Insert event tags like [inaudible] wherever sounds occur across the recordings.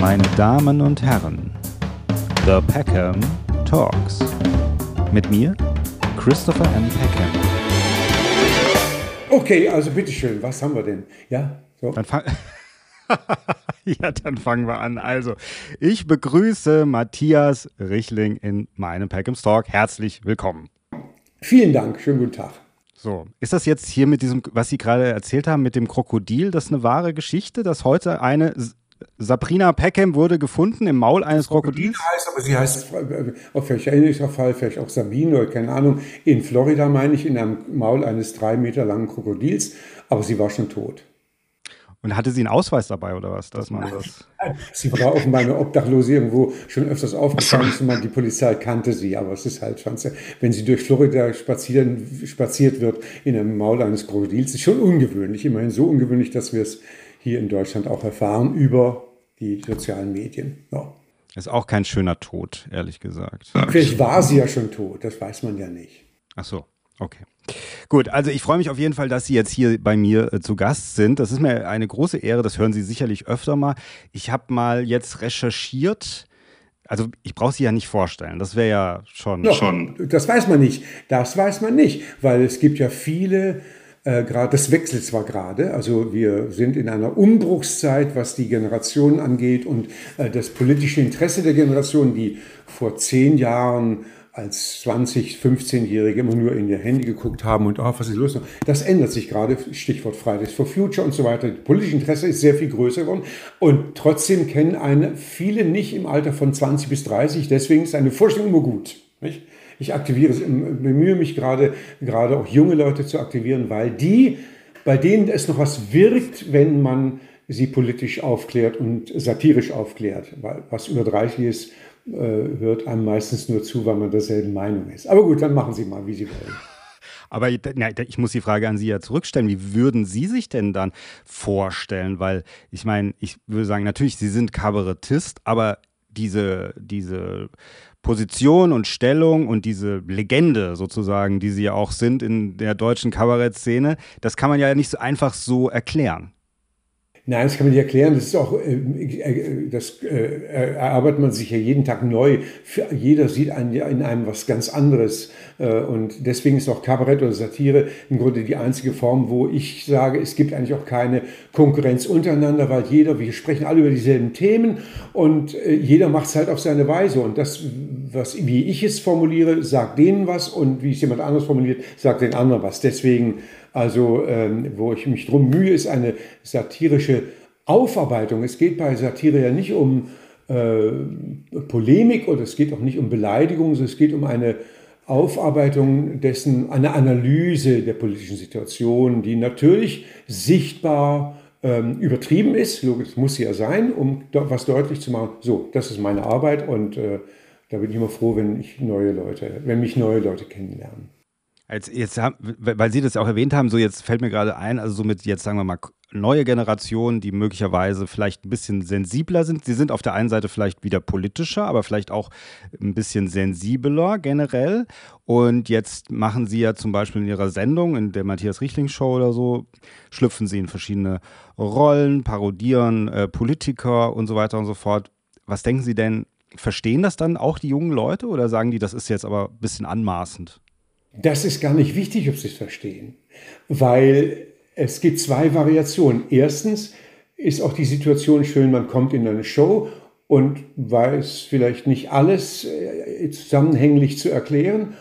meine Damen und Herren, The Peckham Talks. Mit mir, Christopher M. Peckham. Okay, also bitteschön, was haben wir denn? Ja, so. Dann fang [laughs] ja, dann fangen wir an. Also, ich begrüße Matthias Richling in meinem Peckham Talk. Herzlich willkommen. Vielen Dank, schönen guten Tag. So, ist das jetzt hier mit diesem, was Sie gerade erzählt haben, mit dem Krokodil, das ist eine wahre Geschichte, dass heute eine Sabrina Peckham wurde gefunden im Maul eines Krokodils? Heißt, aber sie heißt, auf vielleicht ähnlicher Fall, vielleicht auch Sabine oder keine Ahnung, in Florida meine ich, in einem Maul eines drei Meter langen Krokodils, aber sie war schon tot. Und hatte sie einen Ausweis dabei oder was? Dass man das sie war offenbar eine Obdachlose irgendwo schon öfters aufgefallen man, die Polizei kannte sie. Aber es ist halt schon, wenn sie durch Florida spazieren, spaziert wird in einem Maul eines Krokodils, ist schon ungewöhnlich. Immerhin so ungewöhnlich, dass wir es hier in Deutschland auch erfahren über die sozialen Medien. Ja. Ist auch kein schöner Tod, ehrlich gesagt. Vielleicht war sie ja schon tot, das weiß man ja nicht. Ach so, okay. Gut, also ich freue mich auf jeden Fall, dass Sie jetzt hier bei mir äh, zu Gast sind. Das ist mir eine große Ehre, das hören Sie sicherlich öfter mal. Ich habe mal jetzt recherchiert. Also ich brauche Sie ja nicht vorstellen, das wäre ja schon, no, schon. Das weiß man nicht. Das weiß man nicht, weil es gibt ja viele äh, das wechselt zwar gerade, also wir sind in einer Umbruchszeit, was die Generationen angeht und äh, das politische Interesse der Generation, die vor zehn Jahren als 20, 15-Jährige immer nur in ihr Handy geguckt haben und, oh, was ist los? Das ändert sich gerade, Stichwort Fridays for Future und so weiter. Das politische Interesse ist sehr viel größer geworden und trotzdem kennen eine viele nicht im Alter von 20 bis 30. Deswegen ist eine Vorstellung immer gut. Nicht? Ich aktiviere, bemühe mich gerade, gerade auch junge Leute zu aktivieren, weil die, bei denen es noch was wirkt, wenn man sie politisch aufklärt und satirisch aufklärt. Weil was über 30 ist, äh, hört einem meistens nur zu, weil man derselben Meinung ist. Aber gut, dann machen Sie mal, wie Sie wollen. [laughs] Aber ich muss die Frage an Sie ja zurückstellen. Wie würden Sie sich denn dann vorstellen? Weil ich meine, ich würde sagen, natürlich, Sie sind Kabarettist, aber diese, diese Position und Stellung und diese Legende sozusagen, die Sie ja auch sind in der deutschen Kabarettszene, das kann man ja nicht so einfach so erklären. Nein, das kann man nicht erklären. Das ist auch, äh, äh, das äh, erarbeitet man sich ja jeden Tag neu. Jeder sieht in einem was ganz anderes. Und deswegen ist auch Kabarett oder Satire im Grunde die einzige Form, wo ich sage, es gibt eigentlich auch keine Konkurrenz untereinander, weil jeder, wir sprechen alle über dieselben Themen und jeder macht es halt auf seine Weise. Und das, was, wie ich es formuliere, sagt denen was und wie es jemand anderes formuliert, sagt den anderen was. Deswegen also ähm, wo ich mich drum mühe, ist eine satirische Aufarbeitung. Es geht bei Satire ja nicht um äh, Polemik oder es geht auch nicht um Beleidigung, sondern es geht um eine Aufarbeitung dessen, eine Analyse der politischen Situation, die natürlich sichtbar ähm, übertrieben ist. Logisch, muss sie ja sein, um was deutlich zu machen. So, das ist meine Arbeit und äh, da bin ich immer froh, wenn ich neue Leute, wenn mich neue Leute kennenlernen. Als jetzt haben, weil Sie das auch erwähnt haben, so jetzt fällt mir gerade ein, also somit jetzt sagen wir mal neue Generationen, die möglicherweise vielleicht ein bisschen sensibler sind. Sie sind auf der einen Seite vielleicht wieder politischer, aber vielleicht auch ein bisschen sensibler generell. Und jetzt machen Sie ja zum Beispiel in Ihrer Sendung, in der Matthias Richtling Show oder so, schlüpfen Sie in verschiedene Rollen, parodieren äh, Politiker und so weiter und so fort. Was denken Sie denn, verstehen das dann auch die jungen Leute oder sagen die, das ist jetzt aber ein bisschen anmaßend? Das ist gar nicht wichtig, ob Sie es verstehen, weil es gibt zwei Variationen. Erstens ist auch die Situation schön, man kommt in eine Show und weiß vielleicht nicht alles äh, zusammenhänglich zu erklären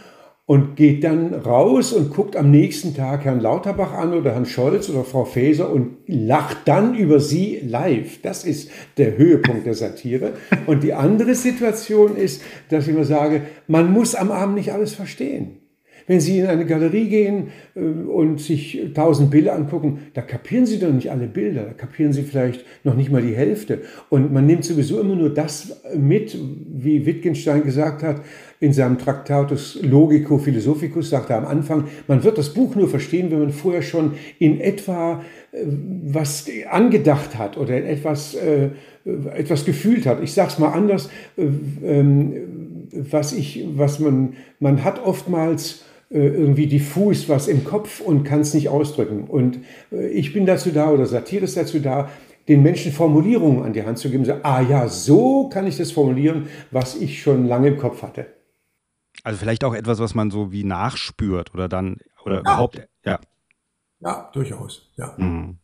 und geht dann raus und guckt am nächsten Tag Herrn Lauterbach an oder Herrn Scholz oder Frau Faeser und lacht dann über sie live. Das ist der Höhepunkt der Satire. Und die andere Situation ist, dass ich immer sage, man muss am Abend nicht alles verstehen. Wenn Sie in eine Galerie gehen äh, und sich tausend Bilder angucken, da kapieren Sie doch nicht alle Bilder, da kapieren Sie vielleicht noch nicht mal die Hälfte. Und man nimmt sowieso immer nur das mit, wie Wittgenstein gesagt hat, in seinem Traktatus Logico Philosophicus sagt er am Anfang, man wird das Buch nur verstehen, wenn man vorher schon in etwa äh, was angedacht hat oder etwas, äh, etwas gefühlt hat. Ich sage es mal anders, ähm, was, ich, was man, man hat oftmals äh, irgendwie diffus was im Kopf und kann es nicht ausdrücken. Und äh, ich bin dazu da oder Satire ist dazu da, den Menschen Formulierungen an die Hand zu geben. So, ah ja, so kann ich das formulieren, was ich schon lange im Kopf hatte. Also vielleicht auch etwas, was man so wie nachspürt oder dann oder ja. überhaupt, ja. Ja, durchaus, ja. Mhm.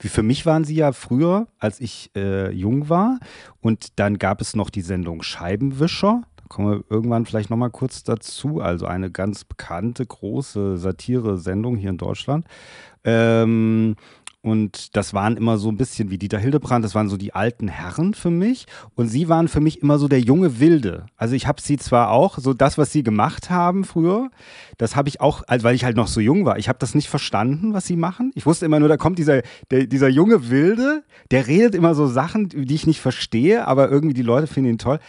Wie für mich waren sie ja früher, als ich äh, jung war. Und dann gab es noch die Sendung Scheibenwischer. Kommen wir irgendwann vielleicht nochmal kurz dazu. Also eine ganz bekannte, große Satire-Sendung hier in Deutschland. Ähm, und das waren immer so ein bisschen wie Dieter Hildebrand, das waren so die alten Herren für mich. Und sie waren für mich immer so der junge Wilde. Also ich habe sie zwar auch, so das, was sie gemacht haben früher, das habe ich auch, weil ich halt noch so jung war. Ich habe das nicht verstanden, was sie machen. Ich wusste immer nur, da kommt dieser, der, dieser junge Wilde, der redet immer so Sachen, die ich nicht verstehe, aber irgendwie die Leute finden ihn toll.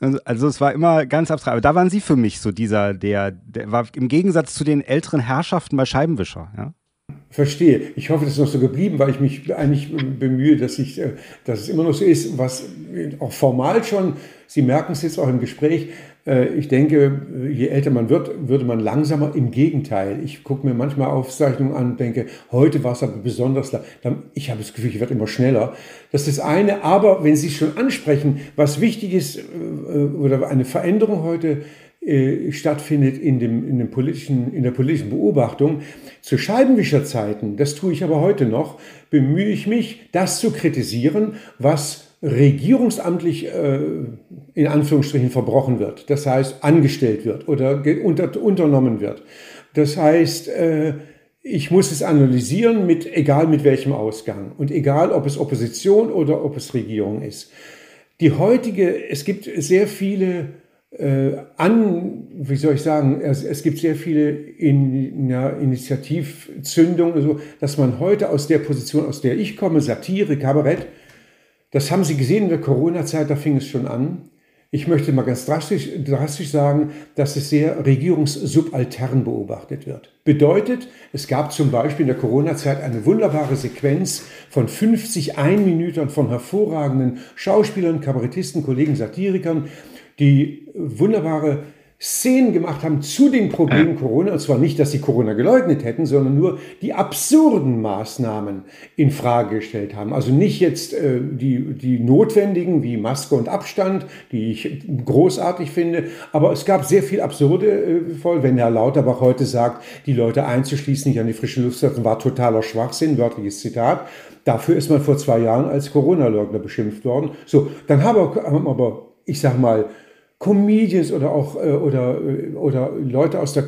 Also, es war immer ganz abstrakt. Aber da waren sie für mich so dieser, der, der war im Gegensatz zu den älteren Herrschaften bei Scheibenwischer, ja. Verstehe. Ich hoffe, das ist noch so geblieben, weil ich mich eigentlich bemühe, dass, ich, äh, dass es immer noch so ist, was auch formal schon, Sie merken es jetzt auch im Gespräch, ich denke, je älter man wird, würde man langsamer. Im Gegenteil. Ich gucke mir manchmal Aufzeichnungen an und denke, heute war es aber besonders. Ich habe das Gefühl, ich werde immer schneller. Das ist das eine. Aber wenn Sie es schon ansprechen, was wichtig ist äh, oder eine Veränderung heute äh, stattfindet in, dem, in, dem politischen, in der politischen Beobachtung. Zu Scheibenwischerzeiten, das tue ich aber heute noch, bemühe ich mich, das zu kritisieren, was regierungsamtlich äh, in Anführungsstrichen verbrochen wird. Das heißt, angestellt wird oder unter, unternommen wird. Das heißt, äh, ich muss es analysieren, mit, egal mit welchem Ausgang und egal, ob es Opposition oder ob es Regierung ist. Die heutige, es gibt sehr viele äh, an, wie soll ich sagen, es, es gibt sehr viele in, ja, Initiativzündungen, also, dass man heute aus der Position, aus der ich komme, Satire, Kabarett, das haben Sie gesehen in der Corona-Zeit, da fing es schon an. Ich möchte mal ganz drastisch, drastisch sagen, dass es sehr regierungssubaltern beobachtet wird. Bedeutet, es gab zum Beispiel in der Corona-Zeit eine wunderbare Sequenz von 50 Einminütern von hervorragenden Schauspielern, Kabarettisten, Kollegen, Satirikern, die wunderbare Szenen gemacht haben zu den Problemen Corona. Und zwar nicht, dass sie Corona geleugnet hätten, sondern nur die absurden Maßnahmen in Frage gestellt haben. Also nicht jetzt äh, die, die notwendigen wie Maske und Abstand, die ich großartig finde, aber es gab sehr viel absurde äh, voll. Wenn Herr Lauterbach heute sagt, die Leute einzuschließen, nicht an die frische Luft setzen, war totaler Schwachsinn, wörtliches Zitat. Dafür ist man vor zwei Jahren als Corona-Leugner beschimpft worden. So, dann haben aber, ich sag mal, Comedians oder auch äh, oder, äh, oder Leute aus der,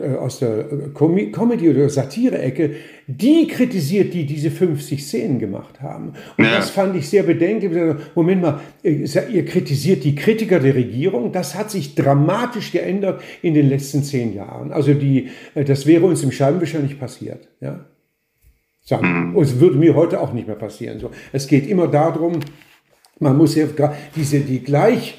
äh, aus der Com Comedy- oder Satire-Ecke, die kritisiert, die diese 50 Szenen gemacht haben. Und ja. das fand ich sehr bedenklich. Moment mal, ihr kritisiert die Kritiker der Regierung. Das hat sich dramatisch geändert in den letzten zehn Jahren. Also die, das wäre uns im Scheibenwischer nicht passiert. Ja? Sagen. Mhm. Und es würde mir heute auch nicht mehr passieren. So, es geht immer darum, man muss ja diese, die gleich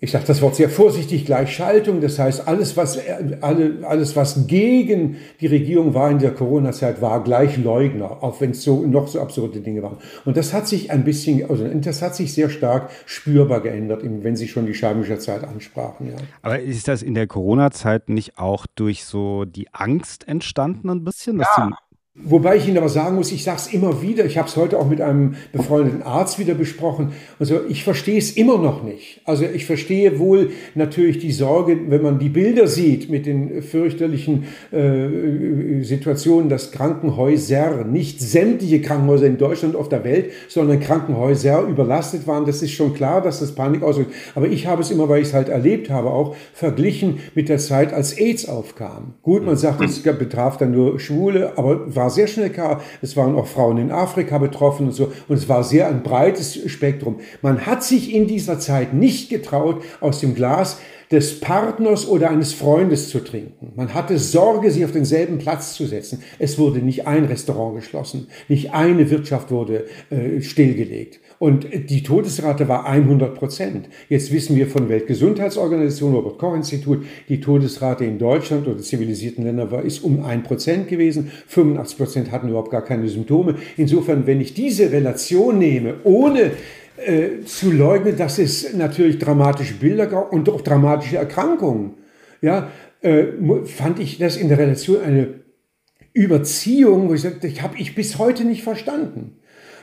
ich sage das Wort sehr vorsichtig, Gleichschaltung. Das heißt, alles was, alles, was gegen die Regierung war in der Corona-Zeit, war gleich Leugner, auch wenn es so, noch so absurde Dinge waren. Und das hat sich ein bisschen, also das hat sich sehr stark spürbar geändert, wenn Sie schon die Scheibenwischer Zeit ansprachen. Ja. Aber ist das in der Corona-Zeit nicht auch durch so die Angst entstanden ein bisschen? ja. Wobei ich Ihnen aber sagen muss, ich sage es immer wieder, ich habe es heute auch mit einem befreundeten Arzt wieder besprochen, also ich verstehe es immer noch nicht. Also ich verstehe wohl natürlich die Sorge, wenn man die Bilder sieht mit den fürchterlichen äh, Situationen, dass Krankenhäuser, nicht sämtliche Krankenhäuser in Deutschland auf der Welt, sondern Krankenhäuser überlastet waren. Das ist schon klar, dass das Panik ausdrückt. Aber ich habe es immer, weil ich es halt erlebt habe, auch verglichen mit der Zeit, als AIDS aufkam. Gut, man sagt, es betraf dann nur Schwule, aber war war sehr schnell klar, es waren auch Frauen in Afrika betroffen und so, und es war sehr ein breites Spektrum. Man hat sich in dieser Zeit nicht getraut, aus dem Glas des Partners oder eines Freundes zu trinken. Man hatte Sorge, sich auf denselben Platz zu setzen. Es wurde nicht ein Restaurant geschlossen, nicht eine Wirtschaft wurde äh, stillgelegt. Und die Todesrate war 100 Prozent. Jetzt wissen wir von Weltgesundheitsorganisation, Robert Koch Institut, die Todesrate in Deutschland oder zivilisierten Ländern war, ist um 1 Prozent gewesen. 85 Prozent hatten überhaupt gar keine Symptome. Insofern, wenn ich diese Relation nehme, ohne äh, zu leugnen, dass es natürlich dramatische Bilder gab und auch dramatische Erkrankungen, ja, äh, fand ich das in der Relation eine Überziehung, wo ich sagte, ich habe ich bis heute nicht verstanden.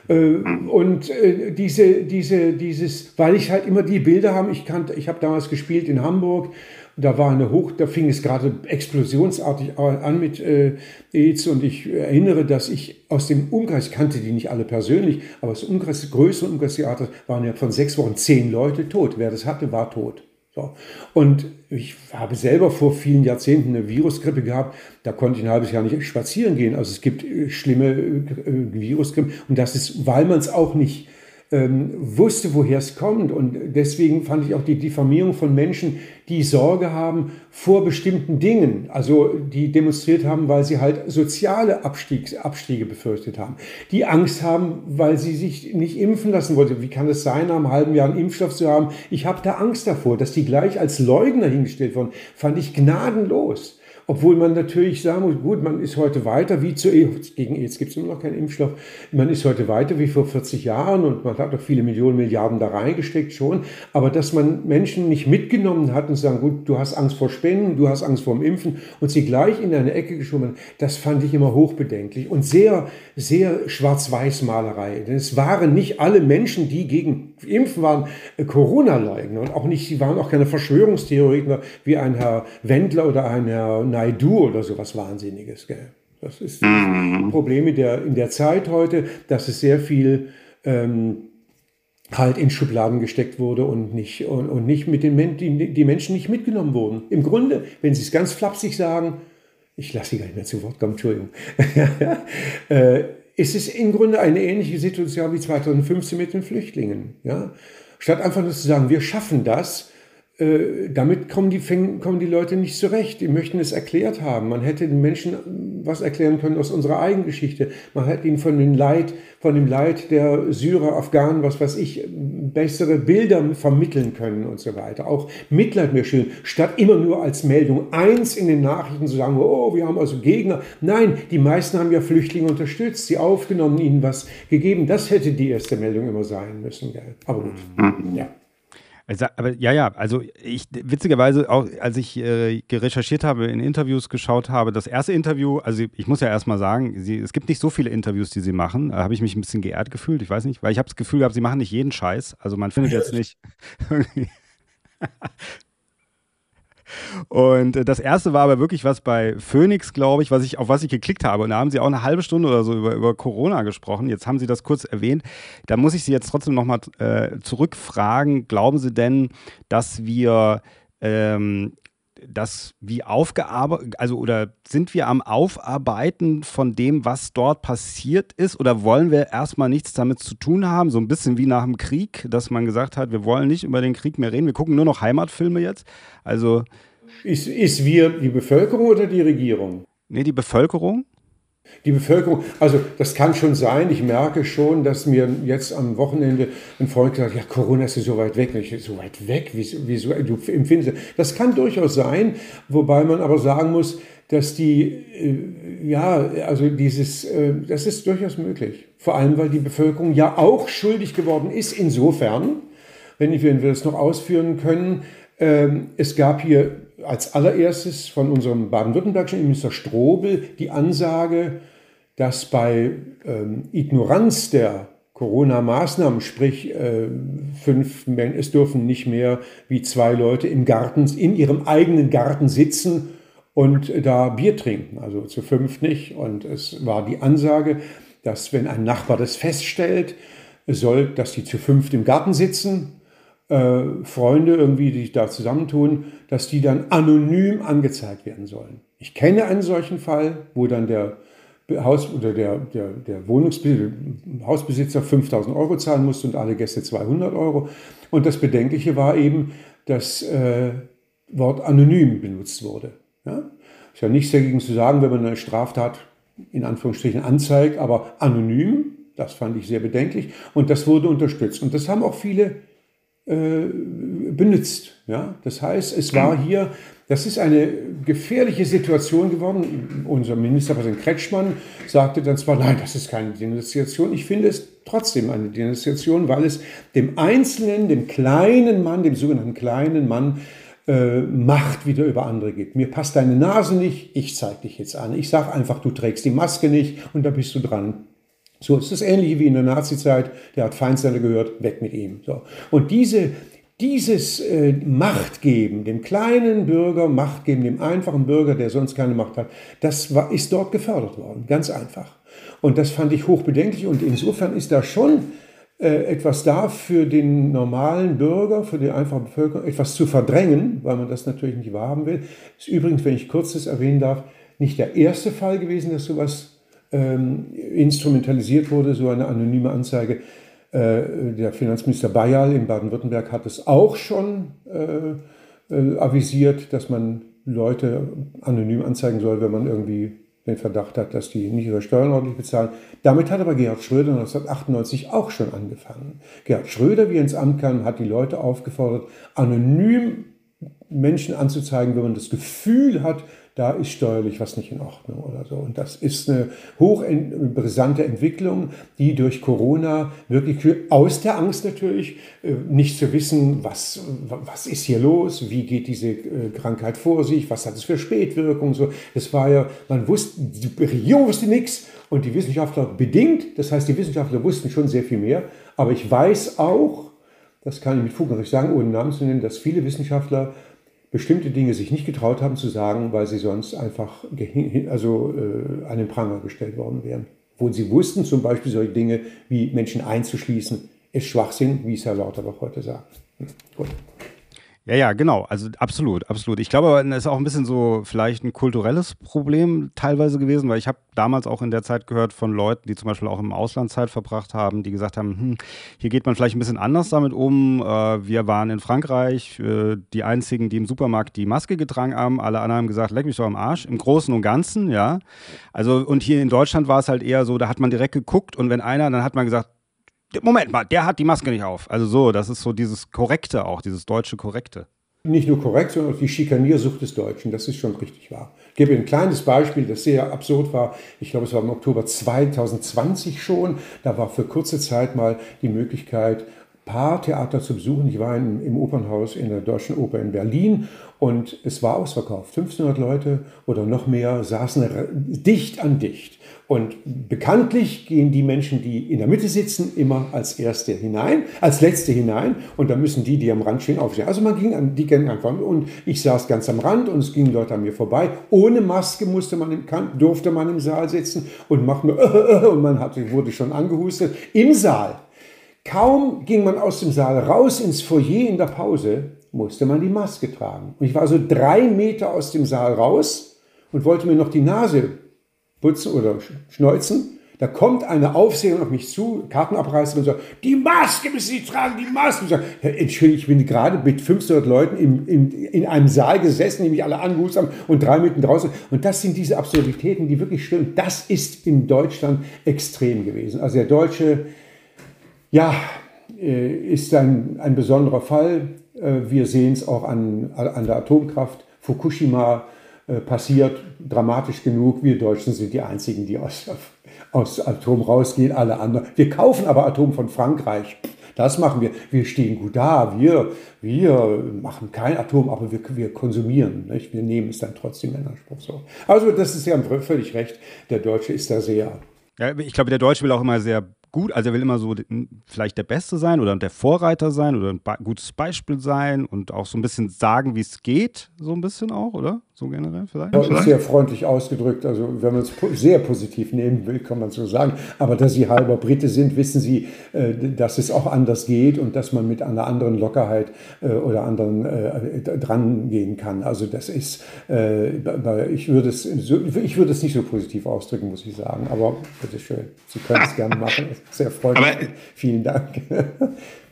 Äh, und äh, diese, diese, dieses, weil ich halt immer die Bilder habe, ich ich habe damals gespielt in Hamburg, da war eine Hoch, da fing es gerade explosionsartig an mit äh, AIDS und ich erinnere, dass ich aus dem Umkreis, ich kannte die nicht alle persönlich, aber aus dem Umkreis, größeren Umkreistheater waren ja von sechs Wochen zehn Leute tot. Wer das hatte, war tot. So. Und ich habe selber vor vielen Jahrzehnten eine Virusgrippe gehabt. Da konnte ich ein halbes Jahr nicht spazieren gehen. Also es gibt äh, schlimme äh, Virusgrippen. Und das ist, weil man es auch nicht ähm, wusste, woher es kommt. Und deswegen fand ich auch die Diffamierung von Menschen, die Sorge haben vor bestimmten Dingen, also die demonstriert haben, weil sie halt soziale Abstiegs, Abstiege befürchtet haben, die Angst haben, weil sie sich nicht impfen lassen wollten. Wie kann es sein, nach einem halben Jahr einen Impfstoff zu haben? Ich habe da Angst davor, dass die gleich als Leugner hingestellt wurden, fand ich gnadenlos. Obwohl man natürlich sagen muss, gut, man ist heute weiter wie zu, gegen AIDS gibt es immer noch keinen Impfstoff, man ist heute weiter wie vor 40 Jahren und man hat auch viele Millionen, Milliarden da reingesteckt schon, aber dass man Menschen nicht mitgenommen hat und sagen, gut, du hast Angst vor Spenden, du hast Angst vor dem Impfen und sie gleich in eine Ecke geschoben hat, das fand ich immer hochbedenklich und sehr, sehr Schwarz-Weiß-Malerei. Denn es waren nicht alle Menschen, die gegen Impfen waren, äh, Corona-Leugner und auch nicht, sie waren auch keine Verschwörungstheoretiker wie ein Herr Wendler oder ein Herr Naidu oder sowas Wahnsinniges. Gell? Das ist das mhm. Problem in der, in der Zeit heute, dass es sehr viel ähm, halt in Schubladen gesteckt wurde und nicht, und, und nicht mit den Men die, die Menschen nicht mitgenommen wurden. Im Grunde, wenn sie es ganz flapsig sagen, ich lasse sie gar nicht mehr zu Wort kommen, Entschuldigung, [laughs] äh, ist es im Grunde eine ähnliche Situation wie 2015 mit den Flüchtlingen. Ja? Statt einfach nur zu sagen, wir schaffen das, äh, damit kommen die, kommen die Leute nicht zurecht. Die möchten es erklärt haben. Man hätte den Menschen was erklären können aus unserer eigenen Geschichte. Man hätte ihnen von dem Leid, von dem Leid der Syrer, Afghanen, was weiß ich, bessere Bilder vermitteln können und so weiter. Auch Mitleid mehr schön, statt immer nur als Meldung eins in den Nachrichten zu sagen, oh, wir haben also Gegner. Nein, die meisten haben ja Flüchtlinge unterstützt, sie aufgenommen, ihnen was gegeben. Das hätte die erste Meldung immer sein müssen. Aber gut, mhm. ja. Aber ja, ja, also ich witzigerweise auch, als ich äh, recherchiert habe, in Interviews geschaut habe, das erste Interview, also ich muss ja erstmal sagen, sie, es gibt nicht so viele Interviews, die sie machen. Da habe ich mich ein bisschen geehrt gefühlt, ich weiß nicht, weil ich habe das Gefühl gehabt, sie machen nicht jeden Scheiß. Also man findet jetzt nicht. [laughs] Und äh, das erste war aber wirklich was bei Phoenix, glaube ich, was ich, auf was ich geklickt habe. Und da haben sie auch eine halbe Stunde oder so über, über Corona gesprochen. Jetzt haben sie das kurz erwähnt. Da muss ich Sie jetzt trotzdem nochmal äh, zurückfragen. Glauben Sie denn, dass wir ähm, das wie aufgearbeitet, also oder sind wir am Aufarbeiten von dem, was dort passiert ist, oder wollen wir erstmal nichts damit zu tun haben? So ein bisschen wie nach dem Krieg, dass man gesagt hat, wir wollen nicht über den Krieg mehr reden, wir gucken nur noch Heimatfilme jetzt. Also. Ist, ist wir die Bevölkerung oder die Regierung? Nee, die Bevölkerung. Die Bevölkerung, also das kann schon sein. Ich merke schon, dass mir jetzt am Wochenende ein Freund hat, ja, Corona ist ja so weit weg. Ich, so weit weg? Wieso, wieso, du empfindest das? kann durchaus sein, wobei man aber sagen muss, dass die, äh, ja, also dieses, äh, das ist durchaus möglich. Vor allem, weil die Bevölkerung ja auch schuldig geworden ist. Insofern, wenn wir das noch ausführen können, ähm, es gab hier als allererstes von unserem baden-württembergischen Minister Strobel die Ansage, dass bei ähm, Ignoranz der Corona-Maßnahmen, sprich äh, fünf, es dürfen nicht mehr wie zwei Leute im Garten, in ihrem eigenen Garten sitzen und da Bier trinken, also zu fünf nicht. Und es war die Ansage, dass wenn ein Nachbar das feststellt, soll, dass die zu fünft im Garten sitzen äh, Freunde irgendwie, die sich da zusammentun, dass die dann anonym angezeigt werden sollen. Ich kenne einen solchen Fall, wo dann der Haus oder der, der, der Hausbesitzer 5000 Euro zahlen musste und alle Gäste 200 Euro. Und das Bedenkliche war eben, dass äh, Wort anonym benutzt wurde. Ja? Ist ja nichts dagegen zu sagen, wenn man eine Straftat in Anführungsstrichen anzeigt, aber anonym, das fand ich sehr bedenklich und das wurde unterstützt. Und das haben auch viele äh, benutzt. Ja? Das heißt, es war hier, das ist eine gefährliche Situation geworden. Unser Ministerpräsident Kretschmann sagte dann zwar, nein, das ist keine Denunziation. Ich finde es trotzdem eine Denunziation, weil es dem Einzelnen, dem kleinen Mann, dem sogenannten kleinen Mann, äh, Macht wieder über andere gibt. Mir passt deine Nase nicht, ich zeige dich jetzt an. Ich sage einfach, du trägst die Maske nicht und da bist du dran. So ist das ähnlich wie in der Nazizeit, der hat Feindseinde gehört, weg mit ihm. So. Und diese, dieses äh, Machtgeben, dem kleinen Bürger Macht geben, dem einfachen Bürger, der sonst keine Macht hat, das war, ist dort gefördert worden, ganz einfach. Und das fand ich hochbedenklich und insofern ist da schon äh, etwas da für den normalen Bürger, für die einfache Bevölkerung, etwas zu verdrängen, weil man das natürlich nicht wahrhaben will. Ist übrigens, wenn ich kurzes erwähnen darf, nicht der erste Fall gewesen, dass sowas ähm, instrumentalisiert wurde, so eine anonyme Anzeige. Äh, der Finanzminister Bayerl in Baden-Württemberg hat es auch schon äh, äh, avisiert, dass man Leute anonym anzeigen soll, wenn man irgendwie den Verdacht hat, dass die nicht ihre Steuern ordentlich bezahlen. Damit hat aber Gerhard Schröder 1998 auch schon angefangen. Gerhard Schröder, wie er ins Amt kam, hat die Leute aufgefordert, anonym Menschen anzuzeigen, wenn man das Gefühl hat, da ist steuerlich was nicht in Ordnung oder so. Und das ist eine hochbrisante Entwicklung, die durch Corona wirklich aus der Angst natürlich, äh, nicht zu wissen, was, was ist hier los, wie geht diese äh, Krankheit vor sich, was hat es für Spätwirkungen, so. Das war ja, man wusste, die Regierung wusste nichts und die Wissenschaftler bedingt, das heißt, die Wissenschaftler wussten schon sehr viel mehr, aber ich weiß auch, das kann ich mit Fug und Recht sagen, ohne Namen zu nennen, dass viele Wissenschaftler bestimmte Dinge sich nicht getraut haben zu sagen, weil sie sonst einfach also, äh, an den Pranger gestellt worden wären. Wo sie wussten, zum Beispiel solche Dinge wie Menschen einzuschließen, ist Schwachsinn, wie es Herr Lauterbach heute sagt. Hm, gut. Ja, ja, genau. Also absolut, absolut. Ich glaube, es ist auch ein bisschen so vielleicht ein kulturelles Problem teilweise gewesen, weil ich habe damals auch in der Zeit gehört von Leuten, die zum Beispiel auch im Ausland Zeit verbracht haben, die gesagt haben, hm, hier geht man vielleicht ein bisschen anders damit um. Äh, wir waren in Frankreich äh, die einzigen, die im Supermarkt die Maske getragen haben. Alle anderen haben gesagt, leck mich doch am Arsch. Im Großen und Ganzen, ja. Also und hier in Deutschland war es halt eher so, da hat man direkt geguckt und wenn einer, dann hat man gesagt, Moment mal, der hat die Maske nicht auf. Also so, das ist so dieses Korrekte auch, dieses deutsche Korrekte. Nicht nur korrekt, sondern auch die Schikaniersucht des Deutschen, das ist schon richtig wahr. Ich gebe ein kleines Beispiel, das sehr absurd war. Ich glaube, es war im Oktober 2020 schon. Da war für kurze Zeit mal die Möglichkeit, Paartheater zu besuchen. Ich war in, im Opernhaus in der Deutschen Oper in Berlin und es war ausverkauft. 1500 Leute oder noch mehr saßen dicht an dicht. Und bekanntlich gehen die Menschen, die in der Mitte sitzen, immer als Erste hinein, als Letzte hinein. Und da müssen die, die am Rand stehen, aufstehen. Also man ging an, die gingen einfach. Und ich saß ganz am Rand und es gingen Leute an mir vorbei. Ohne Maske musste man im, durfte man im Saal sitzen und macht nur, [laughs] und man hatte, wurde schon angehustet. Im Saal. Kaum ging man aus dem Saal raus ins Foyer in der Pause, musste man die Maske tragen. Und ich war so drei Meter aus dem Saal raus und wollte mir noch die Nase putzen oder schneuzen. Da kommt eine Aufseherin auf mich zu, Kartenabreißerin und sagt, die Maske müssen Sie tragen, die Maske. Ich sage, Entschuldigung, ich bin gerade mit 500 Leuten in, in, in einem Saal gesessen, die mich alle angehust haben und drei Minuten draußen. Und das sind diese Absurditäten, die wirklich stimmen. Das ist in Deutschland extrem gewesen. Also der Deutsche, ja, äh, ist ein, ein besonderer Fall. Äh, wir sehen es auch an, an der Atomkraft. Fukushima passiert, dramatisch genug. Wir Deutschen sind die Einzigen, die aus, aus Atom rausgehen, alle anderen. Wir kaufen aber Atom von Frankreich. Das machen wir. Wir stehen gut da. Wir, wir machen kein Atom, aber wir, wir konsumieren. Nicht? Wir nehmen es dann trotzdem in Anspruch. So. Also, das ist ja völlig recht. Der Deutsche ist da sehr. Ja, ich glaube, der Deutsche will auch immer sehr gut, also er will immer so vielleicht der Beste sein oder der Vorreiter sein oder ein gutes Beispiel sein und auch so ein bisschen sagen, wie es geht, so ein bisschen auch, oder? So generell vielleicht? Das ist sehr freundlich ausgedrückt. Also wenn man es sehr positiv nehmen will, kann man so sagen. Aber da Sie halber Brite sind, wissen Sie, äh, dass es auch anders geht und dass man mit einer anderen Lockerheit äh, oder anderen äh, dran gehen kann. Also das ist, ich würde es, ich würde es nicht so positiv ausdrücken, muss ich sagen. Aber bitteschön, Sie können es gerne machen. Sehr freundlich. Aber Vielen Dank.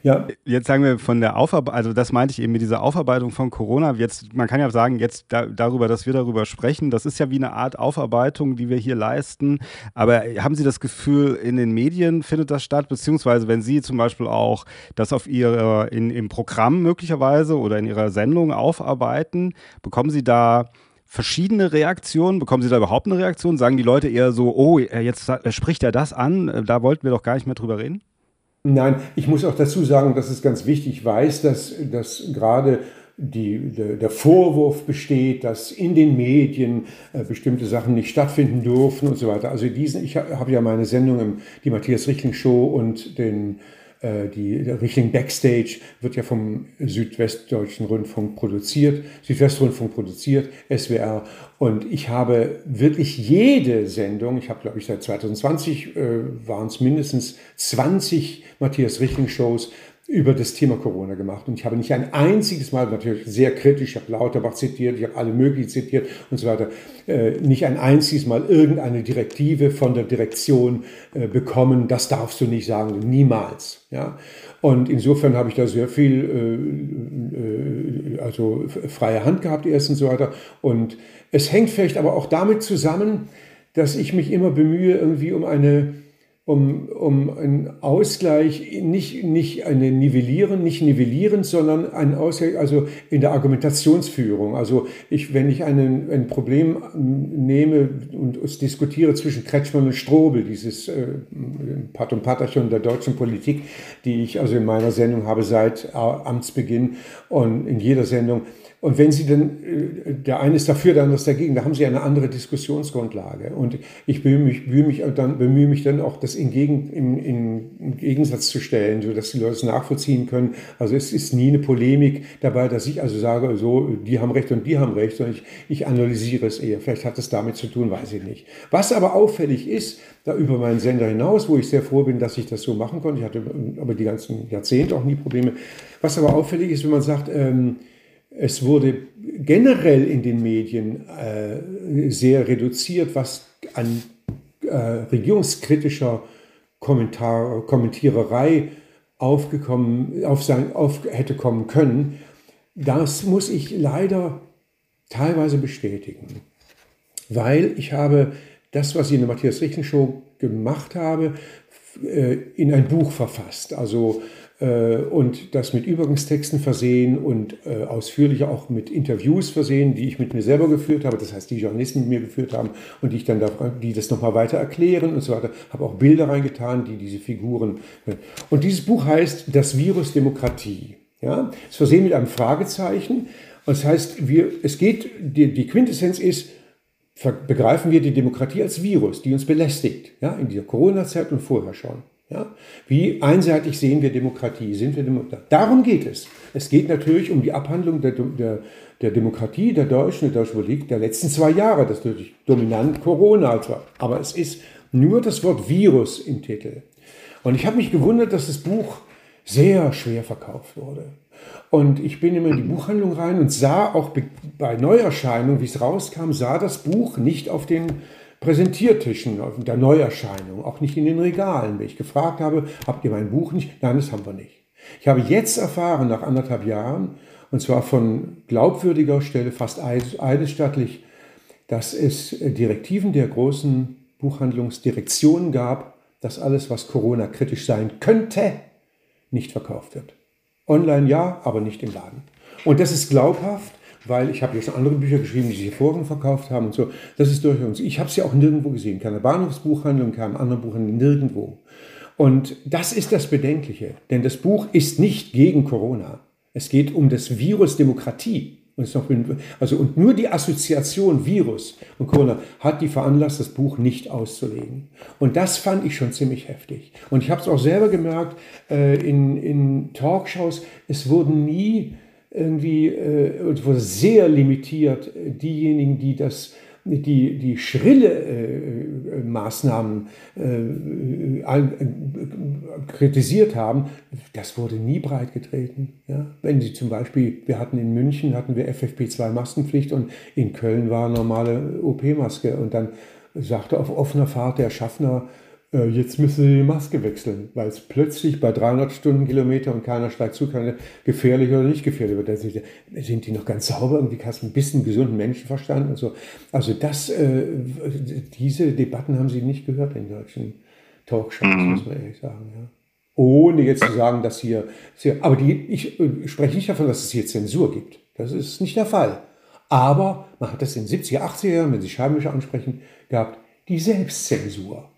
Ja. Jetzt sagen wir von der Aufarbeitung, also das meinte ich eben mit dieser Aufarbeitung von Corona. Jetzt, man kann ja sagen, jetzt da, darüber, dass wir darüber sprechen, das ist ja wie eine Art Aufarbeitung, die wir hier leisten. Aber haben Sie das Gefühl, in den Medien findet das statt? Beziehungsweise, wenn Sie zum Beispiel auch das auf Ihre, in, im Programm möglicherweise oder in Ihrer Sendung aufarbeiten, bekommen Sie da verschiedene Reaktionen? Bekommen Sie da überhaupt eine Reaktion? Sagen die Leute eher so, oh, jetzt spricht er das an, da wollten wir doch gar nicht mehr drüber reden? Nein, ich muss auch dazu sagen, dass es ganz wichtig weiß, dass, dass gerade die, der, Vorwurf besteht, dass in den Medien äh, bestimmte Sachen nicht stattfinden dürfen und so weiter. Also diesen, ich habe ja meine Sendung im, die Matthias Richtling Show und den die Richtung Backstage wird ja vom Südwestdeutschen Rundfunk produziert, Südwestrundfunk produziert, SWR. Und ich habe wirklich jede Sendung, ich habe glaube ich seit 2020 äh, waren es mindestens 20 Matthias Richtling Shows, über das Thema Corona gemacht. Und ich habe nicht ein einziges Mal, natürlich sehr kritisch, ich habe Lauterbach zitiert, ich habe alle möglichen zitiert und so weiter, äh, nicht ein einziges Mal irgendeine Direktive von der Direktion äh, bekommen, das darfst du nicht sagen, niemals. Ja? Und insofern habe ich da sehr viel, äh, also freie Hand gehabt erst und so weiter. Und es hängt vielleicht aber auch damit zusammen, dass ich mich immer bemühe, irgendwie um eine um, um einen Ausgleich, nicht, nicht eine Nivellieren, nicht nivellierend, sondern einen Ausgleich, also in der Argumentationsführung. Also ich, wenn ich einen, ein Problem nehme und es diskutiere zwischen Kretschmann und Strobel, dieses äh, Pat und Patachon der deutschen Politik, die ich also in meiner Sendung habe seit Amtsbeginn und in jeder Sendung, und wenn Sie dann, äh, der eine ist dafür, der andere ist dagegen, da haben Sie eine andere Diskussionsgrundlage. Und ich bemühe mich, bemühe mich, dann, bemühe mich dann auch, das in, Gegen, in, in, Gegensatz zu stellen, sodass die Leute es nachvollziehen können. Also es ist nie eine Polemik dabei, dass ich also sage, so, die haben Recht und die haben Recht, sondern ich, ich analysiere es eher. Vielleicht hat es damit zu tun, weiß ich nicht. Was aber auffällig ist, da über meinen Sender hinaus, wo ich sehr froh bin, dass ich das so machen konnte, ich hatte aber die ganzen Jahrzehnte auch nie Probleme. Was aber auffällig ist, wenn man sagt, ähm, es wurde generell in den Medien äh, sehr reduziert, was an äh, regierungskritischer Kommentar, Kommentiererei aufgekommen, auf sein, auf, hätte kommen können. Das muss ich leider teilweise bestätigen, weil ich habe das, was ich in der Matthias Richten Show gemacht habe, äh, in ein Buch verfasst. Also und das mit Übergangstexten versehen und äh, ausführlicher auch mit Interviews versehen, die ich mit mir selber geführt habe, das heißt, die Journalisten mit mir geführt haben und die ich dann da, die das nochmal weiter erklären und so weiter. Habe auch Bilder reingetan, die diese Figuren. Äh, und dieses Buch heißt Das Virus Demokratie. Ja, es versehen mit einem Fragezeichen. Und das heißt, wir, es geht, die, die Quintessenz ist, begreifen wir die Demokratie als Virus, die uns belästigt, ja, in dieser Corona-Zeit und vorher schon. Ja? Wie einseitig sehen wir Demokratie? Sind wir Demokratie? Darum geht es. Es geht natürlich um die Abhandlung der, der, der Demokratie der Deutschen, der Deutschen Politik der letzten zwei Jahre. Das ist natürlich dominant Corona. Aber es ist nur das Wort Virus im Titel. Und ich habe mich gewundert, dass das Buch sehr schwer verkauft wurde. Und ich bin immer in die Buchhandlung rein und sah auch bei Neuerscheinung, wie es rauskam, sah das Buch nicht auf den Präsentiertischen der Neuerscheinung, auch nicht in den Regalen. Wenn ich gefragt habe, habt ihr mein Buch nicht? Nein, das haben wir nicht. Ich habe jetzt erfahren, nach anderthalb Jahren, und zwar von glaubwürdiger Stelle, fast eidesstattlich, dass es Direktiven der großen Buchhandlungsdirektionen gab, dass alles, was Corona kritisch sein könnte, nicht verkauft wird. Online ja, aber nicht im Laden. Und das ist glaubhaft, weil ich habe ja schon andere Bücher geschrieben, die sich hervorragend verkauft haben und so. Das ist durchaus. Ich habe es ja auch nirgendwo gesehen, keine Bahnhofsbuchhandlung, keinem anderen Buchhandlung, nirgendwo. Und das ist das Bedenkliche, denn das Buch ist nicht gegen Corona. Es geht um das Virus Demokratie. Und, noch, also, und nur die Assoziation Virus und Corona hat die veranlasst, das Buch nicht auszulegen. Und das fand ich schon ziemlich heftig. Und ich habe es auch selber gemerkt äh, in, in Talkshows, es wurden nie irgendwie äh, wurde sehr limitiert. Diejenigen, die das die, die schrille äh, äh Maßnahmen äh, äh, kritisiert haben, das wurde nie breit getreten. Ja? Wenn Sie zum Beispiel, wir hatten in München hatten wir FFP2-Maskenpflicht und in Köln war normale OP-Maske und dann sagte auf offener Fahrt der Schaffner, äh, jetzt müssen sie die Maske wechseln, weil es plötzlich bei 300 Stundenkilometer und keiner steigt zu, keine gefährlich oder nicht gefährlich wird. Sind, sind die noch ganz sauber? Irgendwie hast du ein bisschen gesunden Menschenverstand und so. Also das, äh, diese Debatten haben sie nicht gehört in deutschen Talkshows, mhm. muss man ehrlich sagen. Ja. Ohne jetzt zu sagen, dass hier, aber die, ich, ich spreche nicht davon, dass es hier Zensur gibt. Das ist nicht der Fall. Aber man hat das in den 70er, 80er Jahren, wenn Sie Scheibenwischer ansprechen, gehabt, die Selbstzensur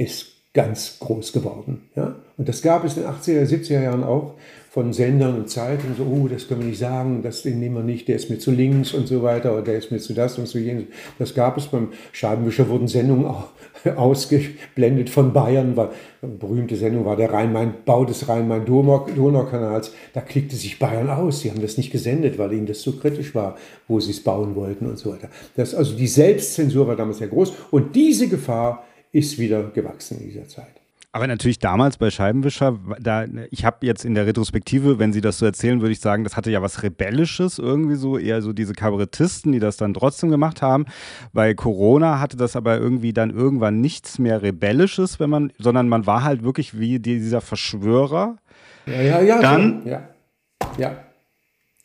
ist ganz groß geworden. Ja? Und das gab es in den 80er, 70er Jahren auch von Sendern und Zeitungen, so, oh, das können wir nicht sagen, das den nehmen wir nicht, der ist mir zu links und so weiter, oder der ist mir zu das und zu jenes. Das gab es beim Scheibenwischer, wurden Sendungen auch [laughs] ausgeblendet von Bayern, weil eine berühmte Sendung war der Rhein-Main, Bau des Rhein-Main-Donau-Kanals. Da klickte sich Bayern aus. Sie haben das nicht gesendet, weil ihnen das zu kritisch war, wo sie es bauen wollten und so weiter. Das, also die Selbstzensur war damals sehr groß und diese Gefahr ist wieder gewachsen in dieser Zeit. Aber natürlich damals bei Scheibenwischer, da, ich habe jetzt in der Retrospektive, wenn Sie das so erzählen, würde ich sagen, das hatte ja was Rebellisches irgendwie so, eher so diese Kabarettisten, die das dann trotzdem gemacht haben. Bei Corona hatte das aber irgendwie dann irgendwann nichts mehr Rebellisches, wenn man, sondern man war halt wirklich wie dieser Verschwörer. Ja, ja, ja. Dann, ja. ja.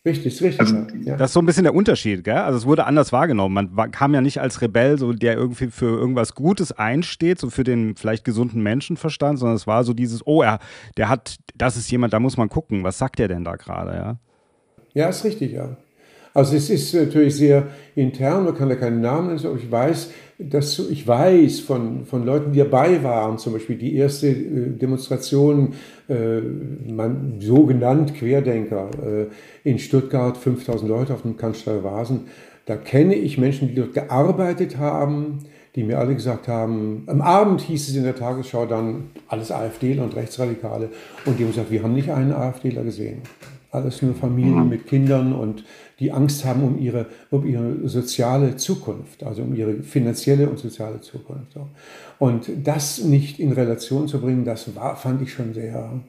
Richtig, richtig. Also, ja. Das ist so ein bisschen der Unterschied, gell? Also es wurde anders wahrgenommen. Man war, kam ja nicht als Rebell, so der irgendwie für irgendwas Gutes einsteht, so für den vielleicht gesunden Menschenverstand, sondern es war so dieses, oh, er, der hat, das ist jemand, da muss man gucken, was sagt der denn da gerade, ja? Ja, ist richtig, ja. Also es ist natürlich sehr intern, man kann da keinen Namen nennen, aber ich weiß, dass ich weiß von, von Leuten, die dabei waren, zum Beispiel die erste äh, Demonstration, äh, man, so genannt Querdenker äh, in Stuttgart, 5000 Leute auf dem Cannstatter Vasen, da kenne ich Menschen, die dort gearbeitet haben, die mir alle gesagt haben, am Abend hieß es in der Tagesschau dann, alles AfDler und Rechtsradikale, und die haben gesagt, wir haben nicht einen AfDler gesehen. Alles nur Familien mhm. mit Kindern und die Angst haben um ihre, um ihre soziale Zukunft, also um ihre finanzielle und soziale Zukunft. Und das nicht in Relation zu bringen, das war, fand ich schon sehr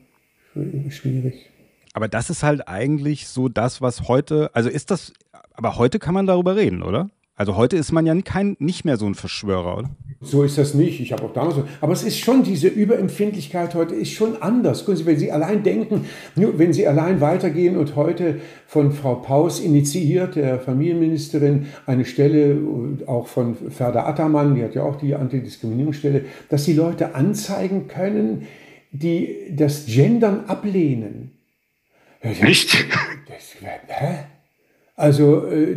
schwierig. Aber das ist halt eigentlich so das, was heute, also ist das, aber heute kann man darüber reden, oder? Also heute ist man ja kein, nicht mehr so ein Verschwörer, oder? So ist das nicht. Ich habe auch damals. Aber es ist schon diese Überempfindlichkeit heute ist schon anders. Wenn Sie allein denken, wenn Sie allein weitergehen und heute von Frau Paus initiiert, der Familienministerin, eine Stelle auch von Ferda Attermann, die hat ja auch die Antidiskriminierungsstelle, dass die Leute anzeigen können, die das Gendern ablehnen. Nicht? Das, hä? Also äh,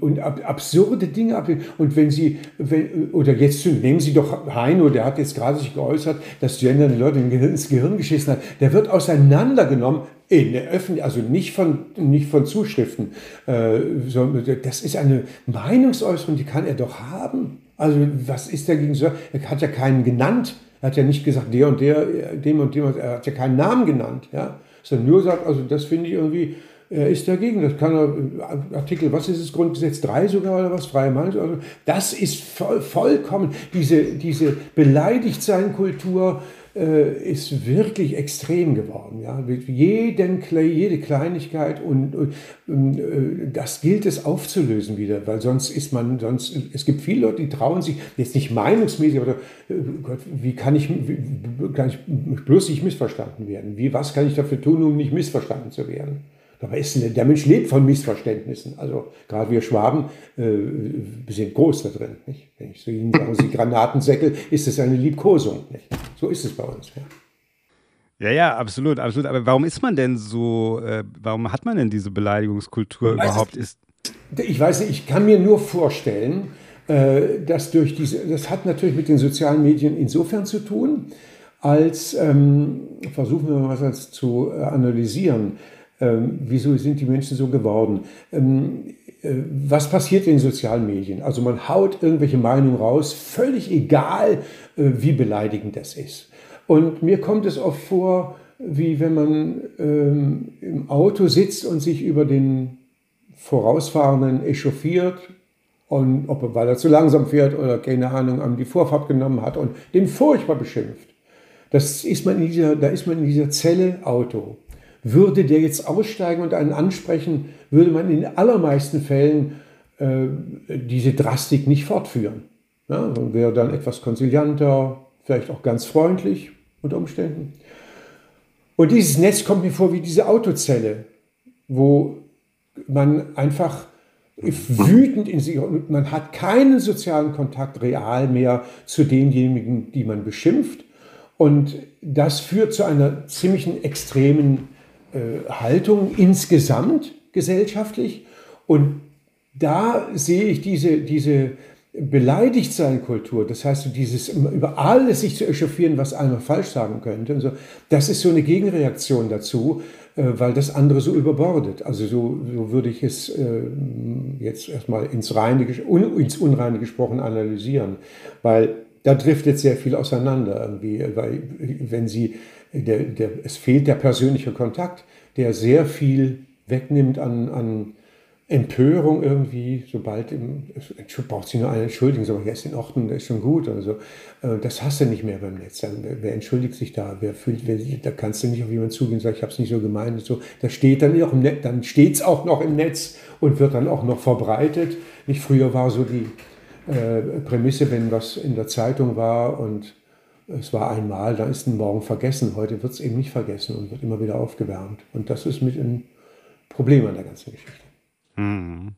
und absurde Dinge Und wenn Sie, wenn, oder jetzt nehmen Sie doch Heino, der hat jetzt gerade sich geäußert, dass Gender den Leuten ins Gehirn geschissen hat. Der wird auseinandergenommen in der Öffentlichkeit, also nicht von, nicht von Zuschriften, äh, sondern das ist eine Meinungsäußerung, die kann er doch haben. Also was ist dagegen so? Er hat ja keinen genannt. Er hat ja nicht gesagt, der und der, dem und dem, er hat ja keinen Namen genannt, ja. Sondern nur sagt, also das finde ich irgendwie, er ist dagegen. Das kann er, Artikel, was ist das Grundgesetz 3 sogar oder was? Freie Meinung. Also das ist voll, vollkommen, diese, diese Beleidigtsein-Kultur äh, ist wirklich extrem geworden. Ja? Jeden, jede Kleinigkeit und, und, und, äh, das gilt es aufzulösen wieder, weil sonst ist man, sonst, es gibt viele Leute, die trauen sich, jetzt nicht meinungsmäßig, aber äh, Gott, wie kann ich, wie, kann ich bloß nicht missverstanden werden? Wie, was kann ich dafür tun, um nicht missverstanden zu werden? Dabei ist der Mensch lebt von Missverständnissen. Also gerade wir Schwaben äh, sind groß da drin. Nicht? Wenn ich so Ihnen sage, Sie Granatensäckel, ist es eine Liebkosung. Nicht? So ist es bei uns. Ja. Ja, ja, absolut, absolut. Aber warum ist man denn so, äh, warum hat man denn diese Beleidigungskultur weiß überhaupt? Ist ich weiß nicht, ich kann mir nur vorstellen, äh, dass durch diese, das hat natürlich mit den sozialen Medien insofern zu tun, als, ähm, versuchen wir mal was zu analysieren, ähm, wieso sind die Menschen so geworden? Ähm, äh, was passiert in den sozialen Medien? Also man haut irgendwelche Meinungen raus, völlig egal, äh, wie beleidigend das ist. Und mir kommt es oft vor, wie wenn man ähm, im Auto sitzt und sich über den Vorausfahrenden echauffiert, und ob, weil er zu langsam fährt oder keine Ahnung, an die Vorfahrt genommen hat und den furchtbar beschimpft. Das ist man in dieser, da ist man in dieser Zelle Auto. Würde der jetzt aussteigen und einen ansprechen, würde man in allermeisten Fällen äh, diese Drastik nicht fortführen. Ja, man wäre dann etwas konzilianter, vielleicht auch ganz freundlich unter Umständen. Und dieses Netz kommt mir vor wie diese Autozelle, wo man einfach wütend in sich und man hat keinen sozialen Kontakt real mehr zu denjenigen, die man beschimpft. Und das führt zu einer ziemlichen extremen äh, Haltung insgesamt gesellschaftlich. Und da sehe ich diese, diese beleidigt sein Kultur, das heißt, dieses über alles sich zu echauffieren, was einer falsch sagen könnte, so, das ist so eine Gegenreaktion dazu, äh, weil das andere so überbordet. Also so, so würde ich es äh, jetzt erstmal ins, Reine, ins Unreine gesprochen analysieren, weil da driftet sehr viel auseinander irgendwie, weil wenn Sie, der, der, es fehlt der persönliche Kontakt, der sehr viel wegnimmt an, an Empörung irgendwie, sobald im, braucht sie nur eine Entschuldigung, aber er ist in Ordnung, ist schon gut oder so. Äh, das hast du nicht mehr beim Netz. Wer, wer entschuldigt sich da? Wer fühlt, wer, da kannst du nicht auf jemanden zugehen und sagen, ich habe es nicht so gemeint. Und so. Das steht dann auch im Netz, dann steht es auch noch im Netz und wird dann auch noch verbreitet. Nicht früher war so die äh, Prämisse, wenn was in der Zeitung war und es war einmal, dann ist ein Morgen vergessen. Heute wird es eben nicht vergessen und wird immer wieder aufgewärmt. Und das ist mit ein Problem an der ganzen Geschichte. Mhm.